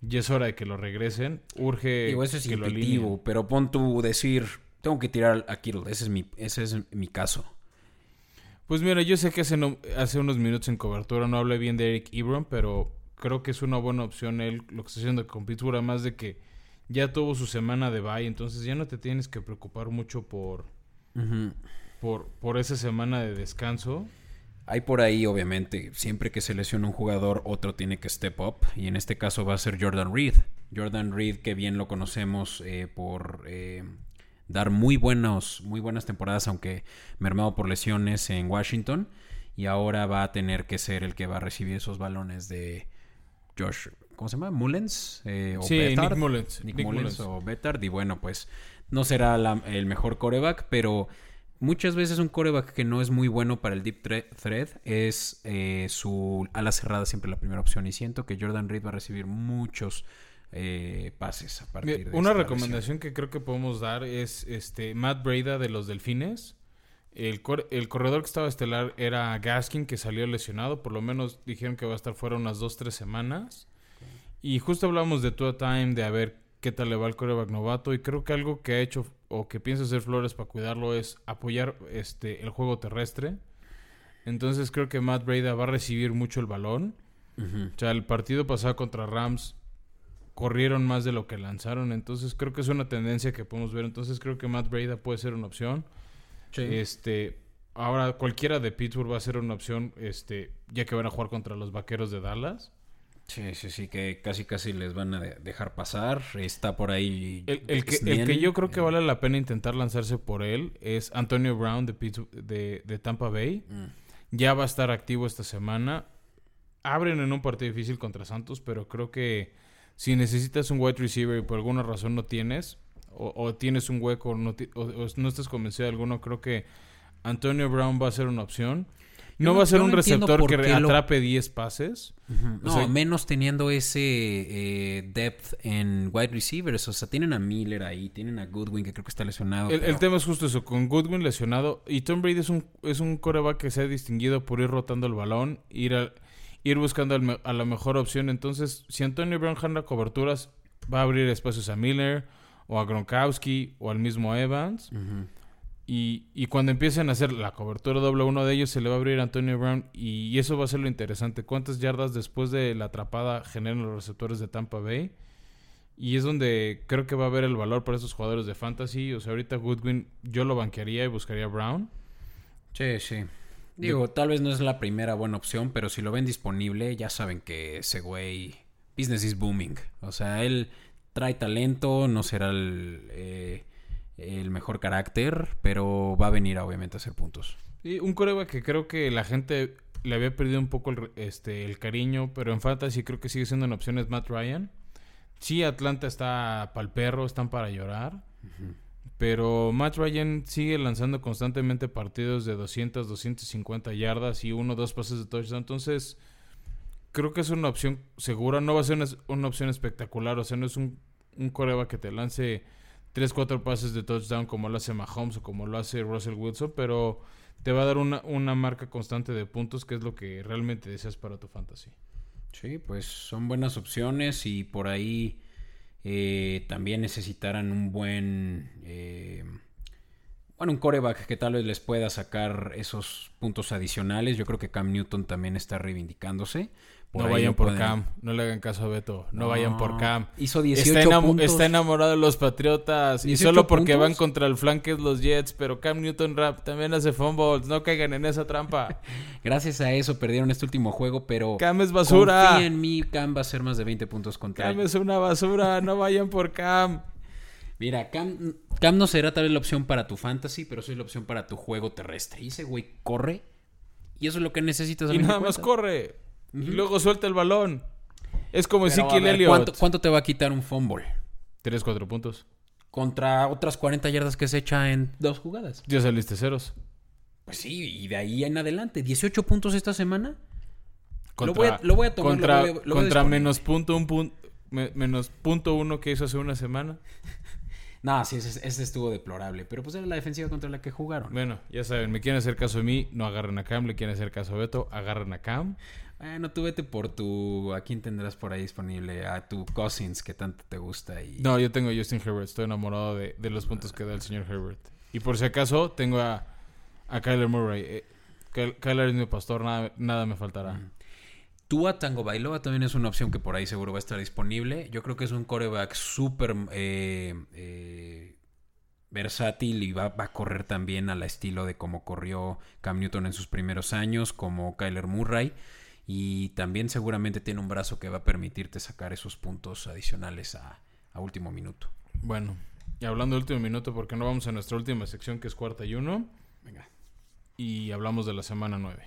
ya es hora de que lo regresen. Urge Digo, eso es que lo pero pon tú decir, tengo que tirar a Kittle. Ese es mi, ese es mi caso. Pues mira, yo sé que hace, no- hace unos minutos en cobertura no hablé bien de Eric Ebron, pero creo que es una buena opción él lo que está haciendo con Pittsburgh, además de que ya tuvo su semana de bye, entonces ya no te tienes que preocupar mucho por, por, por esa semana de descanso. Hay por ahí, obviamente, siempre que se lesiona un jugador, otro tiene que step up. Y en este caso va a ser Jordan Reed. Jordan Reed, que bien lo conocemos eh, por eh, dar muy, buenos, muy buenas temporadas, aunque mermado por lesiones en Washington. Y ahora va a tener que ser el que va a recibir esos balones de Josh. ¿Cómo se llama? ¿Mullens? Eh, o Sí, Bettard. Nick Mullens. Nick, Nick Mullens Mullens. o Bettard. Y bueno, pues no será la- el mejor coreback, pero muchas veces un coreback que no es muy bueno para el deep thre- thread es eh, su ala cerrada siempre la primera opción. Y siento que Jordan Reed va a recibir muchos eh, pases a partir Mira, de una esta recomendación que creo que podemos dar es este Matt Breda de los Delfines. El, cor- el corredor que estaba estelar era Gaskin, que salió lesionado. Por lo menos dijeron que va a estar fuera unas 2-3 semanas. Y justo hablamos de Tua Time, de a ver qué tal le va al coreback novato. Y creo que algo que ha hecho o que piensa hacer Flores para cuidarlo es apoyar este el juego terrestre. Entonces creo que Matt Breda va a recibir mucho el balón. O sea, el partido pasado contra Rams corrieron más de lo que lanzaron. Entonces creo que es una tendencia que podemos ver. Entonces creo que Matt Breda puede ser una opción. Este, ahora cualquiera de Pittsburgh va a ser una opción, este, ya que van a jugar contra los Vaqueros de Dallas. Sí, sí, sí, que casi casi les van a de- dejar pasar. Está por ahí. El, el que, el que yo creo que vale la pena intentar lanzarse por él es Antonio Brown de, Pittsburgh- de, de Tampa Bay. mm. Ya va a estar activo esta semana. Abren en un partido difícil contra Santos, pero creo que si necesitas un wide receiver y por alguna razón no tienes, o, o tienes un hueco no ti- o, o no estás convencido de alguno, creo que Antonio Brown va a ser una opción. No va a ser un receptor que lo- atrape 10 pases. No, sea- menos teniendo ese eh, depth en wide receivers. O sea, tienen a Miller ahí, tienen a Goodwin, que creo que está lesionado. El, tema es justo eso, con Goodwin lesionado. Y Tom Brady es un, es un coreback que se ha distinguido por ir rotando el balón, ir, a- ir buscando a la mejor opción. Entonces, si Antonio Brown jala coberturas, va a abrir espacios a Miller, o a Gronkowski, o al mismo Evans. Y, y cuando empiecen a hacer la cobertura doble uno de ellos, se le va a abrir a Antonio Brown. Y eso va a ser lo interesante. ¿Cuántas yardas después de la atrapada generan los receptores de Tampa Bay? Y es donde creo que va a haber el valor para esos jugadores de fantasy. O sea, ahorita Goodwin yo lo banquearía y buscaría a Brown. Sí, sí. Digo, tal vez no es la primera buena opción, pero si lo ven disponible, ya saben que ese güey, business is booming. O sea, él trae talento, no será el, eh, el mejor carácter, pero va a venir obviamente a hacer puntos. Y un coreback que creo que la gente le había perdido un poco el, este, el cariño, pero en fantasy creo que sigue siendo en opciones Matt Ryan. Sí, Atlanta está para el perro, están para llorar. Pero Matt Ryan sigue lanzando constantemente partidos de 200, 250 yardas y uno o dos pases de touchdown. Entonces, creo que es una opción segura. No va a ser una, opción espectacular. O sea, no es un, un coreback que te lance 3, 4 pases de touchdown como lo hace Mahomes o como lo hace Russell Wilson. Pero te va a dar una, una marca constante de puntos, que es lo que realmente deseas para tu fantasy. Sí, pues son buenas opciones y por ahí eh, también necesitarán un buen, eh, bueno, un coreback que tal vez les pueda sacar esos puntos adicionales. Yo creo que Cam Newton también está reivindicándose. Por no vayan por pueden- Cam, no le hagan caso a Beto, no, vayan por Cam. Hizo 18 Está, enamo- puntos. está enamorado de los Patriotas y 18 solo porque puntos. van contra el flanque los Jets, pero Cam Newton Rap también hace fumbles, no caigan en esa trampa. <laughs> Gracias a eso perdieron este último juego, pero Cam es basura. confía en mí, Cam va a hacer más de 20 puntos contra Cam es una basura, no vayan por Cam. Mira, Cam, Cam no será tal vez la opción para tu fantasy, pero sí la opción para tu juego terrestre. Y ese güey corre. Y eso es lo que necesitas. a Y nada más Y luego suelta el balón. Es como ver, Elliott. ¿cuánto, cuánto te va a quitar un fumble? 3, 4 puntos. Contra otras 40 yardas que se echa en dos jugadas. Ya saliste ceros. Pues sí, y de ahí en adelante. 18 puntos esta semana. Contra, Lo voy a- lo voy a tomar, contra, lo voy a- lo voy a contra disponer. menos punto un punto menos punto uno que hizo hace una semana. <laughs> No, sí, ese, ese estuvo deplorable. Pero pues era la defensiva contra la que jugaron. Bueno, ya saben, me quieren hacer caso a mí, no agarren a Cam, le quieren hacer caso a Beto, agarren a Cam. Bueno, tú vete por tu... ¿A quién tendrás por ahí disponible? A tu Cousins, que tanto te gusta. Y... No, yo tengo a Justin Herbert, estoy enamorado de, de los puntos que da el señor Herbert. Y por si acaso, tengo a, a Kyler Murray. Eh, Ky- Kyler es mi pastor, nada, nada me faltará. Tua Tango Bailoa también es una opción que por ahí seguro va a estar disponible. Yo creo que es un coreback súper eh, eh, versátil y va, va a correr también al estilo de como corrió Cam Newton en sus primeros años, como Kyler Murray. Y también seguramente tiene un brazo que va a permitirte sacar esos puntos adicionales a, a último minuto. Bueno, y hablando del último minuto, porque no vamos a nuestra última sección que es cuarta y uno, Venga. y hablamos de la semana 9.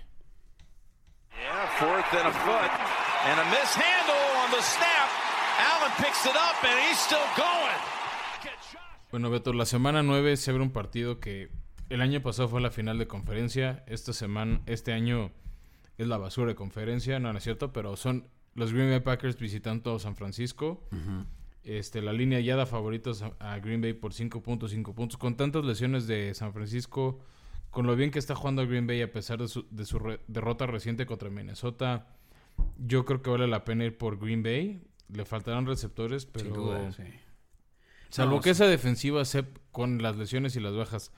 Yeah, fourth and a foot. And a mishandle on the snap. Allen picks it up and he's still going. Bueno, Beto, la semana 9 se abre un partido que el año pasado fue la final de conferencia. Esta semana, este año es la basura de conferencia, no, no es cierto, pero son los Green Bay Packers visitando San Francisco. Este, la línea ya da favoritos a, a Green Bay por 5.5 puntos. Con tantas lesiones de San Francisco, con lo bien que está jugando Green Bay a pesar de su, de su re- derrota reciente contra Minnesota, yo creo que vale la pena ir por Green Bay. Le faltarán receptores, pero... Sin duda, sí. Salvo No, que sí. esa defensiva se- con las lesiones y las bajas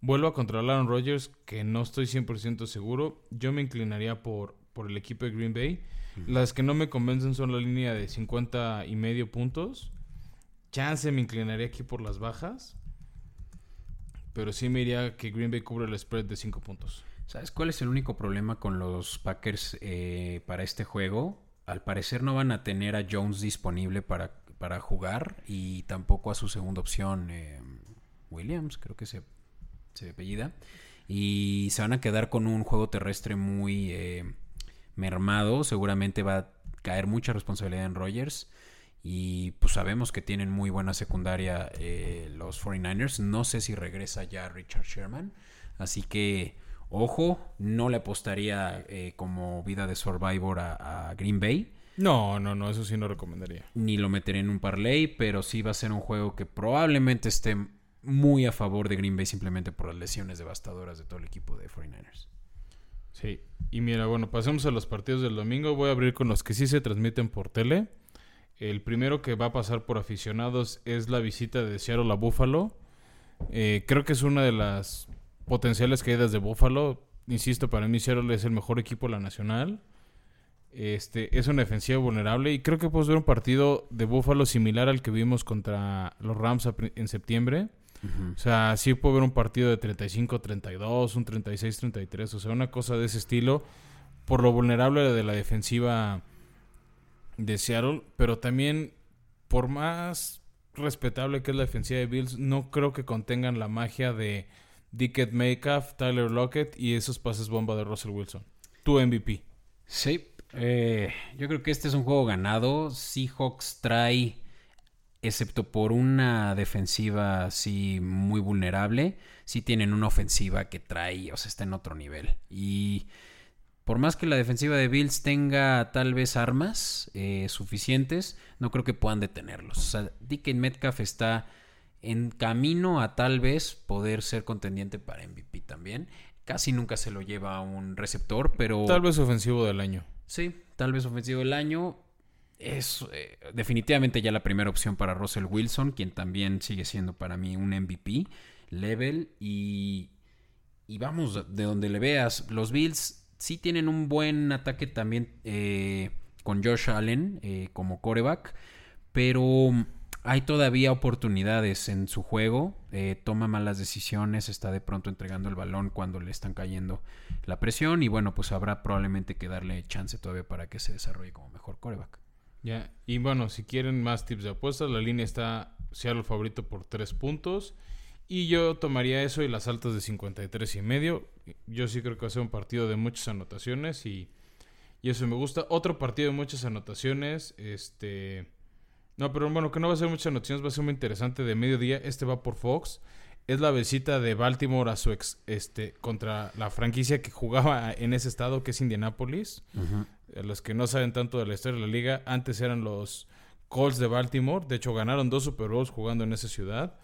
vuelva a controlar a Aaron Rodgers, que no estoy 100% seguro, yo me inclinaría por, por el equipo de Green Bay. Las que no me convencen son la línea de 50 y medio puntos. Chance me inclinaría aquí por las bajas. Pero sí me iría que Green Bay cubre el spread de 5 puntos. ¿Sabes cuál es el único problema con los Packers eh, para este juego? Al parecer no van a tener a Jones disponible para, para jugar y tampoco a su segunda opción, eh, Williams, creo que se, se apellida. Y se van a quedar con un juego terrestre muy eh, mermado. Seguramente va a caer mucha responsabilidad en Rogers. Y pues sabemos que tienen muy buena secundaria eh, los 49ers. No sé si regresa ya Richard Sherman. Así que Ojo, no le apostaría eh, como vida de Survivor a, a Green Bay. No, no, no, eso sí no recomendaría. Ni lo meteré en un parlay, pero sí va a ser un juego que probablemente esté muy a favor de Green Bay simplemente por las lesiones devastadoras de todo el equipo de 49ers. Sí, y mira, bueno, pasemos a los partidos del domingo. Voy a abrir con los que sí se transmiten por tele. El primero que va a pasar por aficionados es la visita de Seattle a Buffalo. Eh, creo que es una de las potenciales caídas de Buffalo. Insisto, para mí Seattle es el mejor equipo de la nacional. Este, es una defensiva vulnerable y creo que podemos ver un partido de Buffalo similar al que vimos contra los Rams a pri- O sea, sí puedo ver un partido de 35-32, un 36-33, o sea, una cosa de ese estilo, por lo vulnerable de la defensiva de Seattle, pero también por más respetable que es la defensiva de Bills, no creo que contengan la magia de Dickett Metcalf, Tyler Lockett y esos pases bomba de Russell Wilson. Tu MVP. Sí, eh, yo creo que este es un juego ganado. Seahawks trae, excepto por una defensiva así muy vulnerable, sí tienen una ofensiva que trae, o sea, está en otro nivel. Y por más que la defensiva de Bills tenga tal vez armas eh, suficientes, no creo que puedan detenerlos. O sea, Dickens Metcalf está en camino a tal vez poder ser contendiente para MVP también. Casi nunca se lo lleva a un receptor, pero... Tal vez ofensivo del año. Sí, tal vez ofensivo del año. Es eh, definitivamente ya la primera opción para Russell Wilson, quien también sigue siendo para mí un MVP level. Y, y vamos, de donde le veas, los Bills sí tienen un buen ataque también eh, con Josh Allen eh, como coreback, pero hay todavía oportunidades en su juego. toma malas decisiones, está de pronto entregando el balón cuando le están cayendo la presión. Y bueno, pues habrá probablemente que darle chance todavía para que se desarrolle como mejor coreback. Ya, y bueno, si quieren más tips de apuestas, la línea está Seattle favorito por 3 puntos. Y yo tomaría eso y las altas de 53 y medio. Yo sí creo que va a ser un partido de muchas anotaciones y, y eso me gusta. Otro partido de muchas anotaciones, este... No, pero bueno, que no va a ser muchas anotaciones, va a ser muy interesante de mediodía. Este va por Fox. Es la visita de Baltimore a su ex, este, contra la franquicia que jugaba en ese estado, que es Indianapolis. A los que no saben tanto de la historia de la liga, antes eran los Colts de Baltimore. De hecho, ganaron dos Super Bowls jugando en esa ciudad.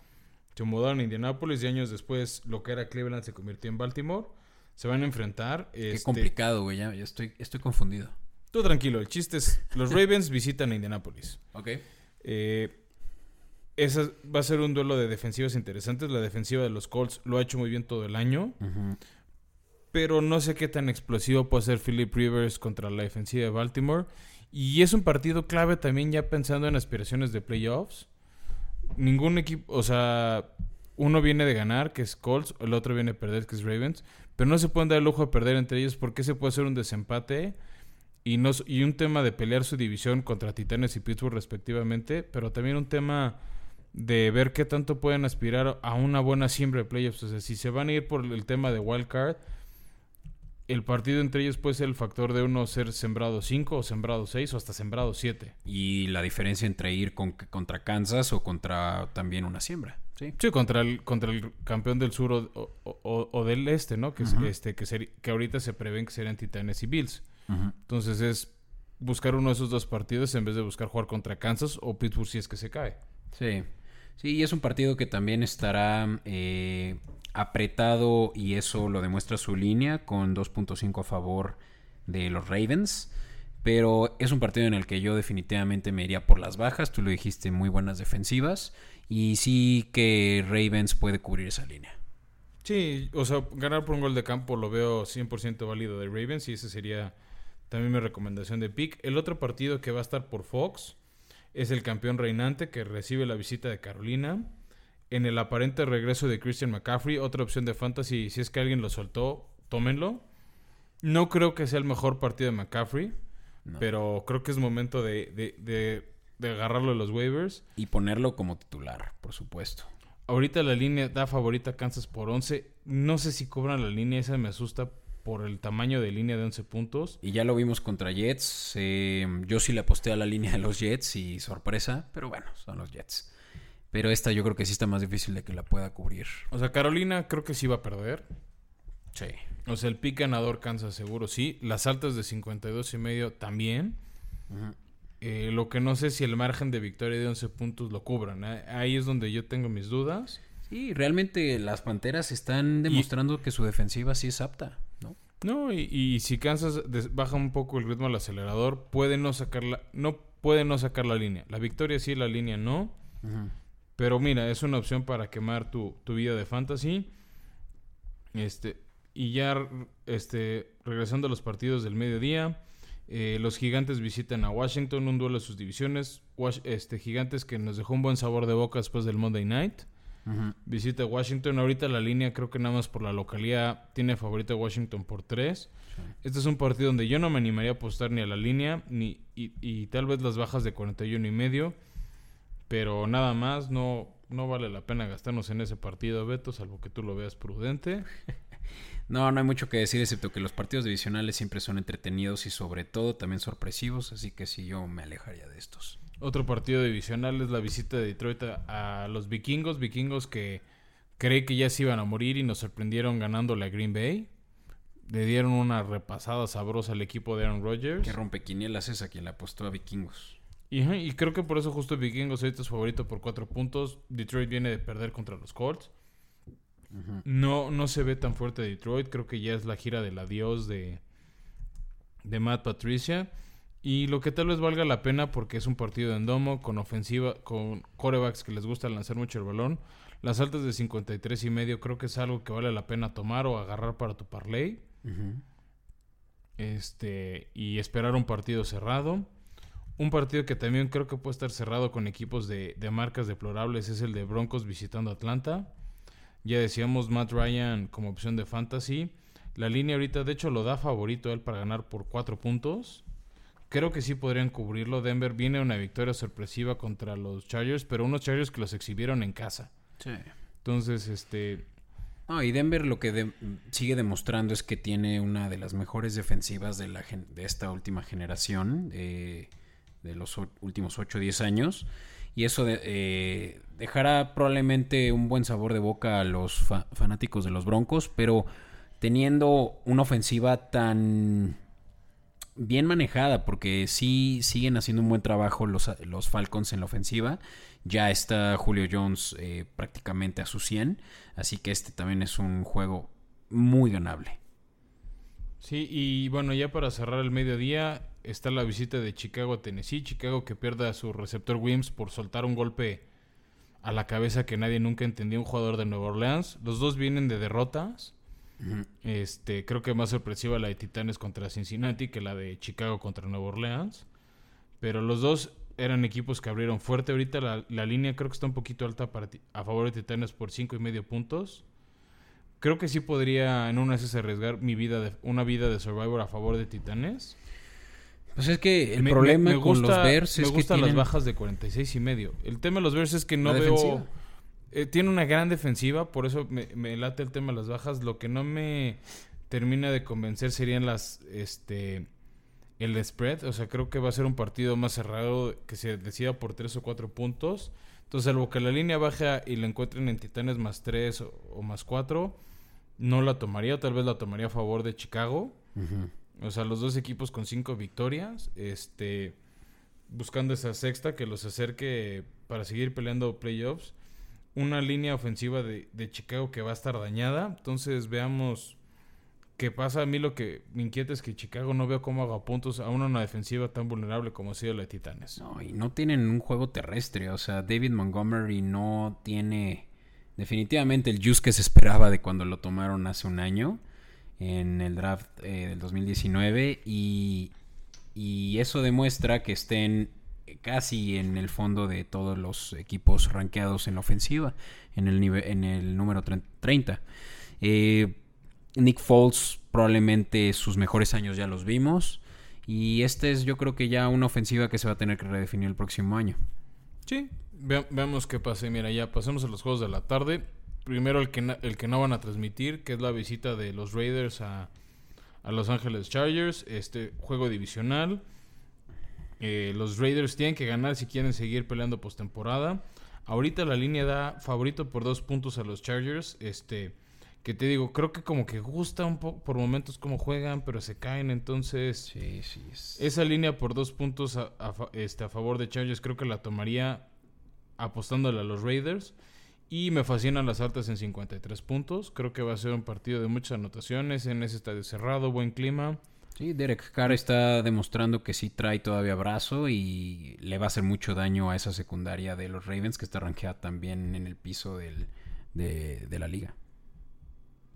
Se mudaron a Indianapolis y años después lo que era Cleveland se convirtió en Baltimore. Se van a enfrentar. Qué este, complicado, güey. Ya, ya estoy, estoy confundido. Tú tranquilo, el chiste es, los <laughs> Ravens visitan a Indianapolis. Ok. Eh, esa va a ser un duelo de defensivas interesantes. La defensiva de los Colts lo ha hecho muy bien todo el año. Pero no sé qué tan explosivo puede ser Philip Rivers contra la defensiva de Baltimore. Y es un partido clave también ya pensando en aspiraciones de playoffs. Ningún equipo, o sea, uno viene de ganar, que es Colts, el otro viene de perder, que es Ravens. Pero no se pueden dar el lujo de perder entre ellos porque se puede hacer un desempate y, no, y un tema de pelear su división contra Titanes y Pittsburgh respectivamente, pero también un tema de ver qué tanto pueden aspirar a una buena siembra de playoffs. O sea, si se van a ir por el tema de wild card, el partido entre ellos puede ser el factor de uno ser sembrado 5 o sembrado 6 o hasta sembrado 7. Y la diferencia entre ir con, contra Kansas o contra también una siembra. Sí. Sí, contra el, contra el campeón del sur o, o- o- o del este, ¿no? Que, este, que, seri- que ahorita se prevén que serían Titanes y Bills. Entonces es buscar uno de esos dos partidos en vez de buscar jugar contra Kansas o Pittsburgh si es que se cae. Sí. Sí, y es un partido que también estará eh, apretado y eso lo demuestra su línea con 2.5 a favor de los Ravens. Pero es un partido en el que yo definitivamente me iría por las bajas. Tú lo dijiste, muy buenas defensivas. Y sí que Ravens puede cubrir esa línea. Sí, o sea, ganar por un gol de campo lo veo 100% válido de Ravens y ese sería también mi recomendación de pick. El otro partido que va a estar por Fox es el campeón reinante que recibe la visita de Carolina. En el aparente regreso de Christian McCaffrey, otra opción de fantasy, si es que alguien lo soltó, tómenlo. No creo que sea el mejor partido de McCaffrey, No. pero creo que es momento de, de, de- de agarrarlo de los waivers. Y ponerlo como titular, por supuesto. Ahorita la línea da favorita a Kansas por 11. No sé si cobran la línea, esa me asusta por el tamaño de línea de 11 puntos. Y ya lo vimos contra Jets. eh, yo sí le aposté a la línea de los Jets y sorpresa, pero bueno, son los Jets. Pero esta yo creo que sí está más difícil de que la pueda cubrir. O sea, Carolina creo que sí va a perder. Sí. O sea, el pick ganador Kansas seguro, sí. Las altas de 52 y medio también. Eh, lo que no sé si el margen de victoria de 11 puntos lo cubran. ¿eh? Ahí es donde yo tengo mis dudas. Sí, realmente las Panteras están demostrando que su defensiva sí es apta, ¿no? Y, y si Kansas baja un poco el ritmo al acelerador, puede no sacar la, no puede no sacar la línea. La victoria sí, la línea no. Pero mira, es una opción para quemar tu, tu vida de fantasy. Este, y ya este, regresando a los partidos del mediodía, eh, los gigantes visitan a Washington, un duelo de sus divisiones. Este, gigantes que nos dejó un buen sabor de boca después del Monday Night. Visita Washington. Ahorita la línea, creo que nada más por la localidad, tiene favorito a Washington por 3. Este es un partido donde yo no me animaría a apostar ni a la línea, ni y, y tal vez las bajas de 41 y medio. Pero nada más, no, no vale la pena gastarnos en ese partido, Beto, salvo que tú lo veas prudente. <laughs> No, no hay mucho que decir, excepto que los partidos divisionales siempre son entretenidos y sobre todo también sorpresivos, así que sí yo me alejaría de estos. Otro partido divisional es la visita de Detroit a, a los vikingos. Vikingos que creí que ya se iban a morir y nos sorprendieron ganándole a Green Bay. Le dieron una repasada sabrosa al equipo de Aaron Rodgers. Que rompe quinielas es a quien le apostó a vikingos. Y creo que por eso justo Vikingos ahorita es favorito por cuatro puntos. Detroit viene de perder contra los Colts. No, no se ve tan fuerte Detroit. Creo que ya es la gira del adiós de, de Matt Patricia. Y lo que tal vez valga la pena porque es un partido en domo, con ofensiva, con corebacks que les gusta lanzar mucho el balón. Las altas de 53 y medio creo que es algo que vale la pena tomar o agarrar para tu parlay. Este, y esperar un partido cerrado. Un partido que también creo que puede estar cerrado con equipos de, de marcas deplorables es el de Broncos visitando Atlanta. Ya decíamos Matt Ryan como opción de fantasy. La línea ahorita, de hecho, lo da favorito a él para ganar por cuatro puntos. Creo que sí podrían cubrirlo. Denver viene una victoria sorpresiva contra los Chargers, pero unos Chargers que los exhibieron en casa. Sí. Entonces, este, No, y Denver lo que de- sigue demostrando es que tiene una de las mejores defensivas de, la gen- de esta última generación, eh, de los últimos 8 o 10 años. Y eso de- eh, dejará probablemente un buen sabor de boca a los fa- fanáticos de los Broncos, pero teniendo una ofensiva tan bien manejada, porque sí siguen haciendo un buen trabajo los, los Falcons en la ofensiva. Ya está Julio Jones eh, prácticamente a su 100, así que este también es un juego muy ganable. Sí, y bueno, ya para cerrar el mediodía está la visita de Chicago a Tennessee. Chicago que pierde a su receptor Wims por soltar un golpe a la cabeza que nadie nunca entendió un jugador de Nueva Orleans. Los dos vienen de derrotas. Este, creo que más sorpresiva la de Titanes contra Cincinnati que la de Chicago contra Nueva Orleans. Pero los dos eran equipos que abrieron fuerte. Ahorita la, la línea creo que está un poquito alta para a favor de Titanes por cinco y medio puntos. Creo que sí podría en una esas arriesgar mi vida de, una vida de Survivor a favor de Titanes. Pues es que el Me- problema me- me con los Bears me es que gustan las tienen- bajas de 46 y medio. El tema de los Bears es que no veo. Eh, tiene una gran defensiva, por eso me, me late el tema de las bajas. Lo que no me termina de convencer serían las este el spread, o sea, creo que va a ser un partido más cerrado que se decida por tres o cuatro puntos. Entonces, salvo que la línea baja y la encuentren en Titanes más tres o, o más cuatro, no la tomaría, tal vez la tomaría a favor de Chicago. O sea, los dos equipos con cinco victorias, este, buscando esa sexta que los acerque para seguir peleando playoffs. Una línea ofensiva de, de Chicago que va a estar dañada. Entonces veamos qué pasa. A mí lo que me inquieta es que Chicago no veo cómo haga puntos a una, defensiva tan vulnerable como ha sido la de Titanes. No, y no tienen un juego terrestre. O sea, David Montgomery no tiene definitivamente el juice que se esperaba de cuando lo tomaron hace un año en el draft eh, del 2019. Y, y eso demuestra que estén casi en el fondo de todos los equipos rankeados en la ofensiva, en el, nivel, en el número 30. Eh, Nick Foles probablemente sus mejores años ya los vimos. Y este es yo creo que ya una ofensiva que se va a tener que redefinir el próximo año. Sí, ve- veamos qué pasa. Mira, ya pasemos a los juegos de la tarde. Primero el que, el que no van a transmitir, que es la visita de los Raiders a, a Los Ángeles Chargers. Este juego divisional. Eh, los Raiders tienen que ganar si quieren seguir peleando postemporada. Ahorita la línea da favorito por dos puntos a los Chargers. Este, que te digo, creo que como que gusta un poco por momentos cómo juegan, pero se caen, entonces Sí, sí. es- esa línea por dos puntos a, este, a favor de Chargers creo que la tomaría apostándole a los Raiders. Y me fascinan las altas en 53 puntos. Creo que va a ser un partido de muchas anotaciones en ese estadio cerrado, buen clima. Sí, Derek Carr está demostrando que sí trae todavía brazo y le va a hacer mucho daño a esa secundaria de los Ravens que está rankeada también en el piso del- de, de la liga.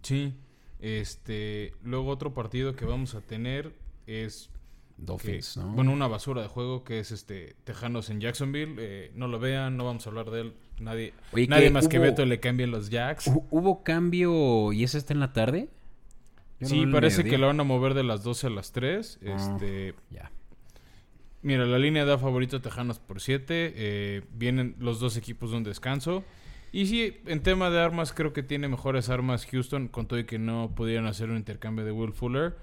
Sí. Este, luego otro partido que vamos a tener es que- Dolphins, ¿no? bueno, una basura de juego que es este Tejanos en Jacksonville. Eh, no lo vean, no vamos a hablar de él. Nadie, Oye, nadie que más que Beto le cambien los Jacks. Hu- ¿Hubo cambio y ese está en la tarde? Yo Sí, no parece que lo van a mover de las 12 a las 3. Ah. Este, Ya. mira, la línea da favorito a Tejanos por 7. eh, vienen los dos equipos de un descanso. Y sí, en tema de armas, creo que tiene mejores armas Houston, con todo y que no pudieron hacer un intercambio de Will Fuller.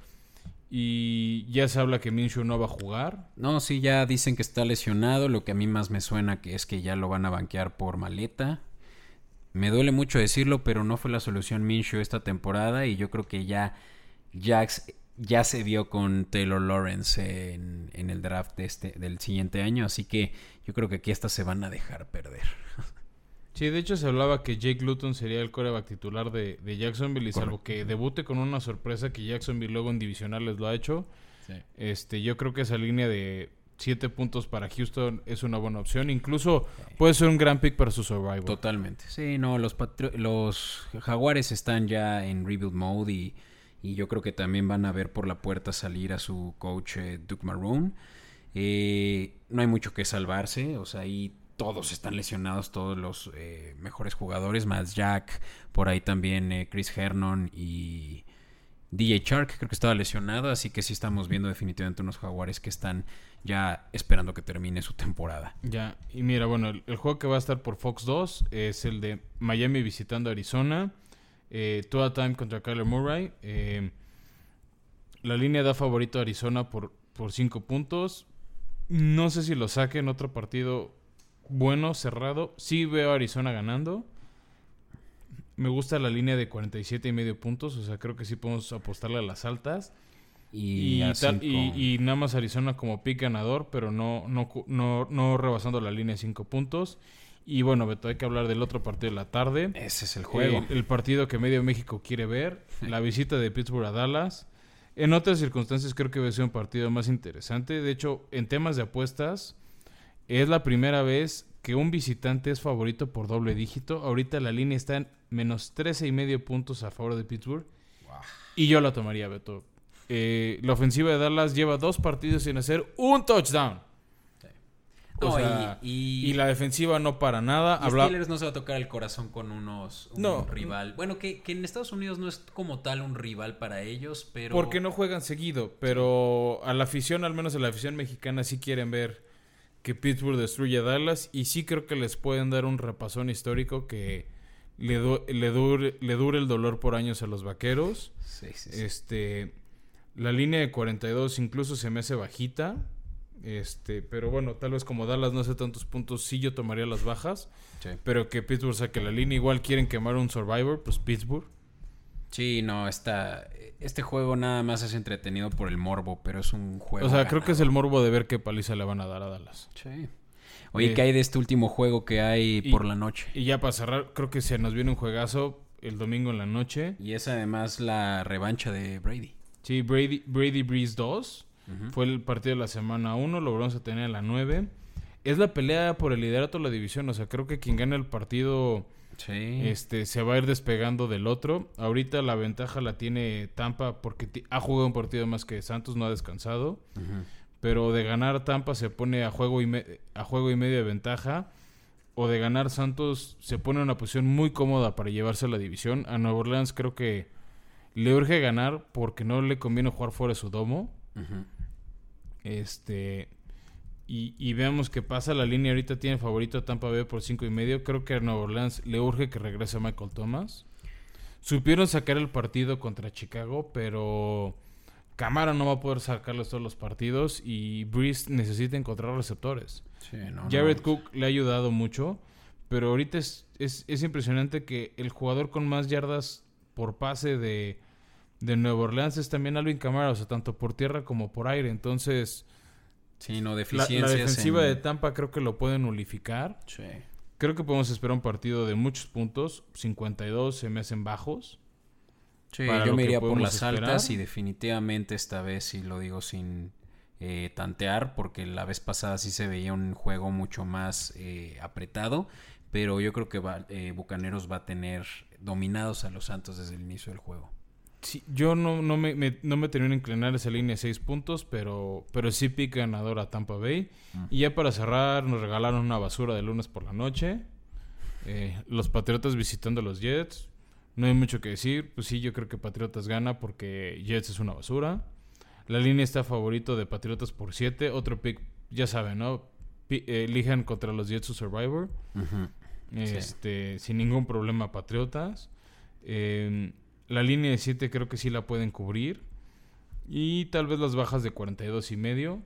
Y ya se habla que Minshew no va a jugar. No, sí, ya dicen que está lesionado. Lo que a mí más me suena que es que ya lo van a banquear por maleta. Me duele mucho decirlo, pero no fue la solución Minshew esta temporada y yo creo que ya Jax ya se vio con Taylor Lawrence en, en el draft de este, del siguiente año, así que yo creo que aquí estas se van a dejar perder. <laughs> Sí, de hecho se hablaba que Jake Luton sería el coreback titular de, de Jacksonville. Y salvo que debute con una sorpresa que Jacksonville luego en divisionales lo ha hecho. Este, yo creo que esa línea de 7 puntos para Houston es una buena opción. Incluso puede ser un gran pick para su survival. Totalmente. Sí, no, los, Patri- los Jaguares están ya en rebuild mode y, y yo creo que también van a ver por la puerta salir a su coach eh, Duke Maroon. Eh, no hay mucho que salvarse, o sea, ahí todos están lesionados, todos los eh, mejores jugadores, más Jack, por ahí también eh, Chris Hernon y DJ Shark, creo que estaba lesionado, así que sí estamos viendo definitivamente unos Jaguares que están ya esperando que termine su temporada. Ya, y mira, bueno, el, juego que va a estar por Fox 2 es el de Miami visitando Arizona. Eh, Tua Time contra Kyler Murray. Eh, la línea da favorito a Arizona por 5 puntos. No sé si lo saquen otro partido bueno, cerrado. Sí veo a Arizona ganando. Me gusta la línea de 47 y medio puntos. O sea, creo que sí podemos apostarle a las altas. Y, Y, a tal- cinco- y- y nada más Arizona como pick ganador, pero no, no, no, no rebasando la línea de 5 puntos. Y bueno, Beto, hay que hablar del otro partido de la tarde. Ese es el juego. El, el partido que medio México quiere ver. <laughs> La visita de Pittsburgh a Dallas. En otras circunstancias creo que va a ser un partido más interesante. De hecho, en temas de apuestas, es la primera vez que un visitante es favorito por doble dígito. Ahorita la línea está en menos 13 y medio puntos a favor de Pittsburgh. Y yo la tomaría, Beto. Eh, la ofensiva de Dallas lleva dos partidos sin hacer un touchdown. O No, sea, y, y, la defensiva no para nada. y Habla- Steelers no se va a tocar el corazón con unos un No. rival. Bueno, que, que en Estados Unidos no es como tal un rival para ellos, pero Porque no juegan seguido, pero a la afición, al menos a la afición mexicana, sí quieren ver que Pittsburgh destruye a Dallas y sí creo que les pueden dar un repasón histórico que le, du- le, dure, le dure el dolor por años a los vaqueros. Sí, sí, sí. Este, la línea de 42 incluso se me hace bajita. Este, pero bueno, tal vez como Dallas no hace tantos puntos, sí yo tomaría las bajas. Sí. Pero que Pittsburgh saque la línea. Igual quieren quemar un Survivor, pues Pittsburgh. Sí, no, está este juego nada más es entretenido por el morbo, pero es un juego O sea, creo que es el morbo de ver qué paliza le van a dar a Dallas. Sí. Oye, Eh, ¿qué hay de este último juego que hay y- por la noche? Y ya para cerrar, creo que se nos viene un juegazo el domingo en la noche. Y es además la revancha de Brady. Sí, Brady, Brady Breeze 2. Fue el partido de la semana 1, lo vamos a tener en la 9. Es la pelea por el liderato de la división. O sea, creo que quien gane el partido Sí. este, se va a ir despegando del otro. Ahorita la ventaja la tiene Tampa porque ha jugado un partido más que Santos, no ha descansado. Pero de ganar Tampa se pone a juego y, me- a juego y medio de ventaja. O de ganar Santos se pone en una posición muy cómoda para llevarse a la división. A Nueva Orleans creo que le urge ganar porque no le conviene jugar fuera de su domo. Este. Y, y veamos qué pasa. La línea ahorita tiene favorito a Tampa Bay por cinco y medio. Creo que a Nueva Orleans le urge que regrese Michael Thomas. Supieron sacar el partido contra Chicago, pero Camara no va a poder sacarles todos los partidos y Breeze necesita encontrar receptores. Sí, no, Jared no. Cook le ha ayudado mucho, pero ahorita es, es, es impresionante que el jugador con más yardas por pase de, de Nueva Orleans es también Alvin Kamara, o sea, tanto por tierra como por aire. Entonces, Sí, no, la, deficiencias. la defensiva en- de Tampa creo que lo pueden nulificar. Sí. Creo que podemos esperar un partido de muchos puntos. 52 se me hacen bajos. Sí, yo me iría por las esperar. altas y definitivamente esta vez sí lo digo sin eh, tantear porque la vez pasada sí se veía un juego mucho más eh, apretado, pero yo creo que va- eh, Bucaneros va a tener dominados a los Santos desde el inicio del juego. Sí, yo no, no, me, me- no me termino de inclinar esa línea de 6 puntos, pero, pero sí pica ganador a Tampa Bay. Y ya para cerrar, nos regalaron una basura de lunes por la noche. Eh, los Patriotas visitando a los Jets. No hay mucho que decir. Pues sí, yo creo que Patriotas gana porque Jets es una basura. La línea está favorito de Patriotas por 7. Otro pick, ya saben, ¿no? Eh, elijan contra los Jets su Survivor. Este, sin ningún problema Patriotas. Eh, la línea de 7 creo que sí la pueden cubrir. Y tal vez las bajas de 42 y medio.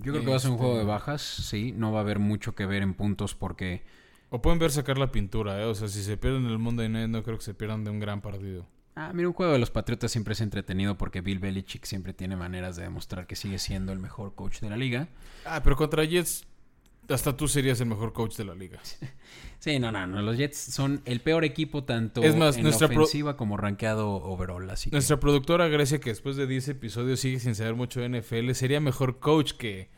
Yo creo que va a ser un Este- juego de bajas, sí, no va a haber mucho que ver en puntos porque O pueden ver sacar la pintura, ¿eh? O sea, si se pierden el Monday Night no creo que se pierdan de un gran partido. Ah, mira, un juego de los Patriotas siempre es entretenido porque Bill Belichick siempre tiene maneras de demostrar que sigue siendo el mejor coach de la liga. Ah, pero contra Jets hasta tú serías el mejor coach de la liga. <laughs> Sí, no, no, no. Los Jets son el peor equipo tanto Es más, en nuestra la ofensiva como rankeado overall. Así que Nuestra productora Grecia, que después de 10 episodios sigue sin saber mucho de NFL, sería mejor coach que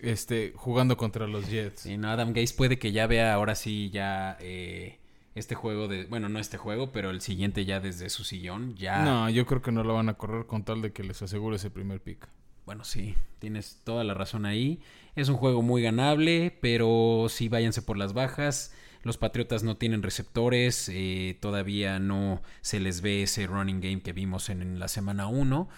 este jugando contra los Jets. sí, no, Adam Gaze puede que ya vea ahora sí ya eh, este juego de... Bueno, no este juego, pero el siguiente ya desde su sillón. Ya... No, yo creo que no lo van a correr con tal de que les asegure ese primer pick. Bueno, sí, tienes toda la razón ahí. Es un juego muy ganable, pero sí váyanse por las bajas. Los Patriotas no tienen receptores, eh, todavía no se les ve ese running game que vimos en, en la semana 1.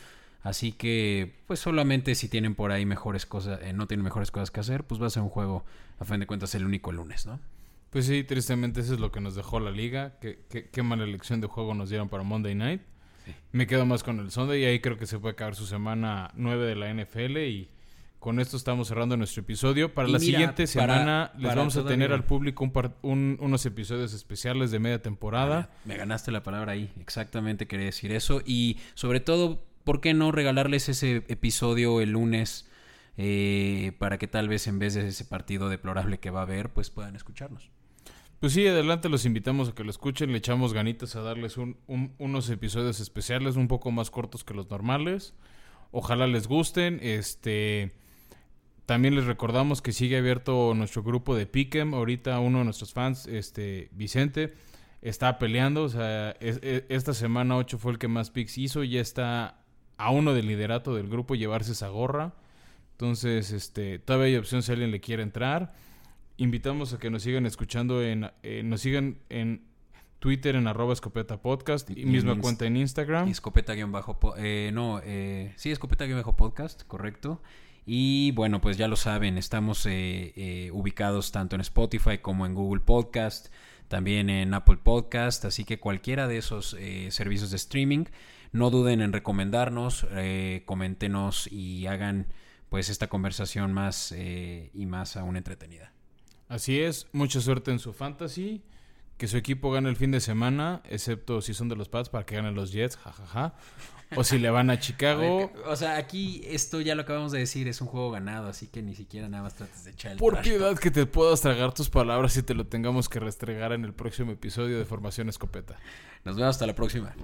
Así que, pues solamente si tienen por ahí mejores cosas, eh, no tienen mejores cosas que hacer, pues va a ser un juego, a fin de cuentas, el único lunes, ¿no? Pues sí, tristemente eso es lo que nos dejó la liga. Qué, qué- qué mala elección de juego nos dieron para Monday Night. Me quedo más con el Sunday y ahí creo que se puede acabar su semana 9 de la NFL y con esto estamos cerrando nuestro episodio. Para Y la mira, siguiente para- semana les para vamos a tener al público un par- un- unos episodios especiales de media temporada. Me ganaste la palabra ahí, exactamente quería decir eso. Y sobre todo, ¿por qué no regalarles ese episodio el lunes eh, para que tal vez en vez de ese partido deplorable que va a haber, pues puedan escucharnos? Pues sí, adelante los invitamos a que lo escuchen. Le echamos ganitas a darles un- un- unos episodios especiales un poco más cortos que los normales. Ojalá les gusten. Este también les recordamos que sigue abierto nuestro grupo de Pick'em. Ahorita uno de nuestros fans, este Vicente, está peleando. O sea, es- es- esta semana 8 fue el que más picks hizo. Ya está a uno del liderato del grupo llevarse esa gorra. Entonces, este, todavía hay opción si alguien le quiere entrar. Invitamos a que nos sigan escuchando en, eh, nos sigan en Twitter en arroba escopeta podcast y, Y misma en cuenta en Instagram. Po- eh, no, eh, sí, escopeta-bajo podcast, correcto. Y bueno, pues ya lo saben, estamos eh, eh, ubicados tanto en Spotify como en Google Podcast, también en Apple Podcast, así que cualquiera de esos eh, servicios de streaming, no duden en recomendarnos, eh, coméntenos y hagan pues esta conversación más y más aún entretenida. Así es, mucha suerte en su fantasy. Que su equipo gane el fin de semana, excepto si son de los Pats para que ganen los Jets, jajaja. O si le van a Chicago. O sea, aquí esto ya lo acabamos de decir, es un juego ganado, así que ni siquiera nada más trates de echar el Por piedad que te puedas tragar tus palabras y te lo tengamos que restregar en el próximo episodio de Formación Escopeta. Nos vemos hasta la próxima.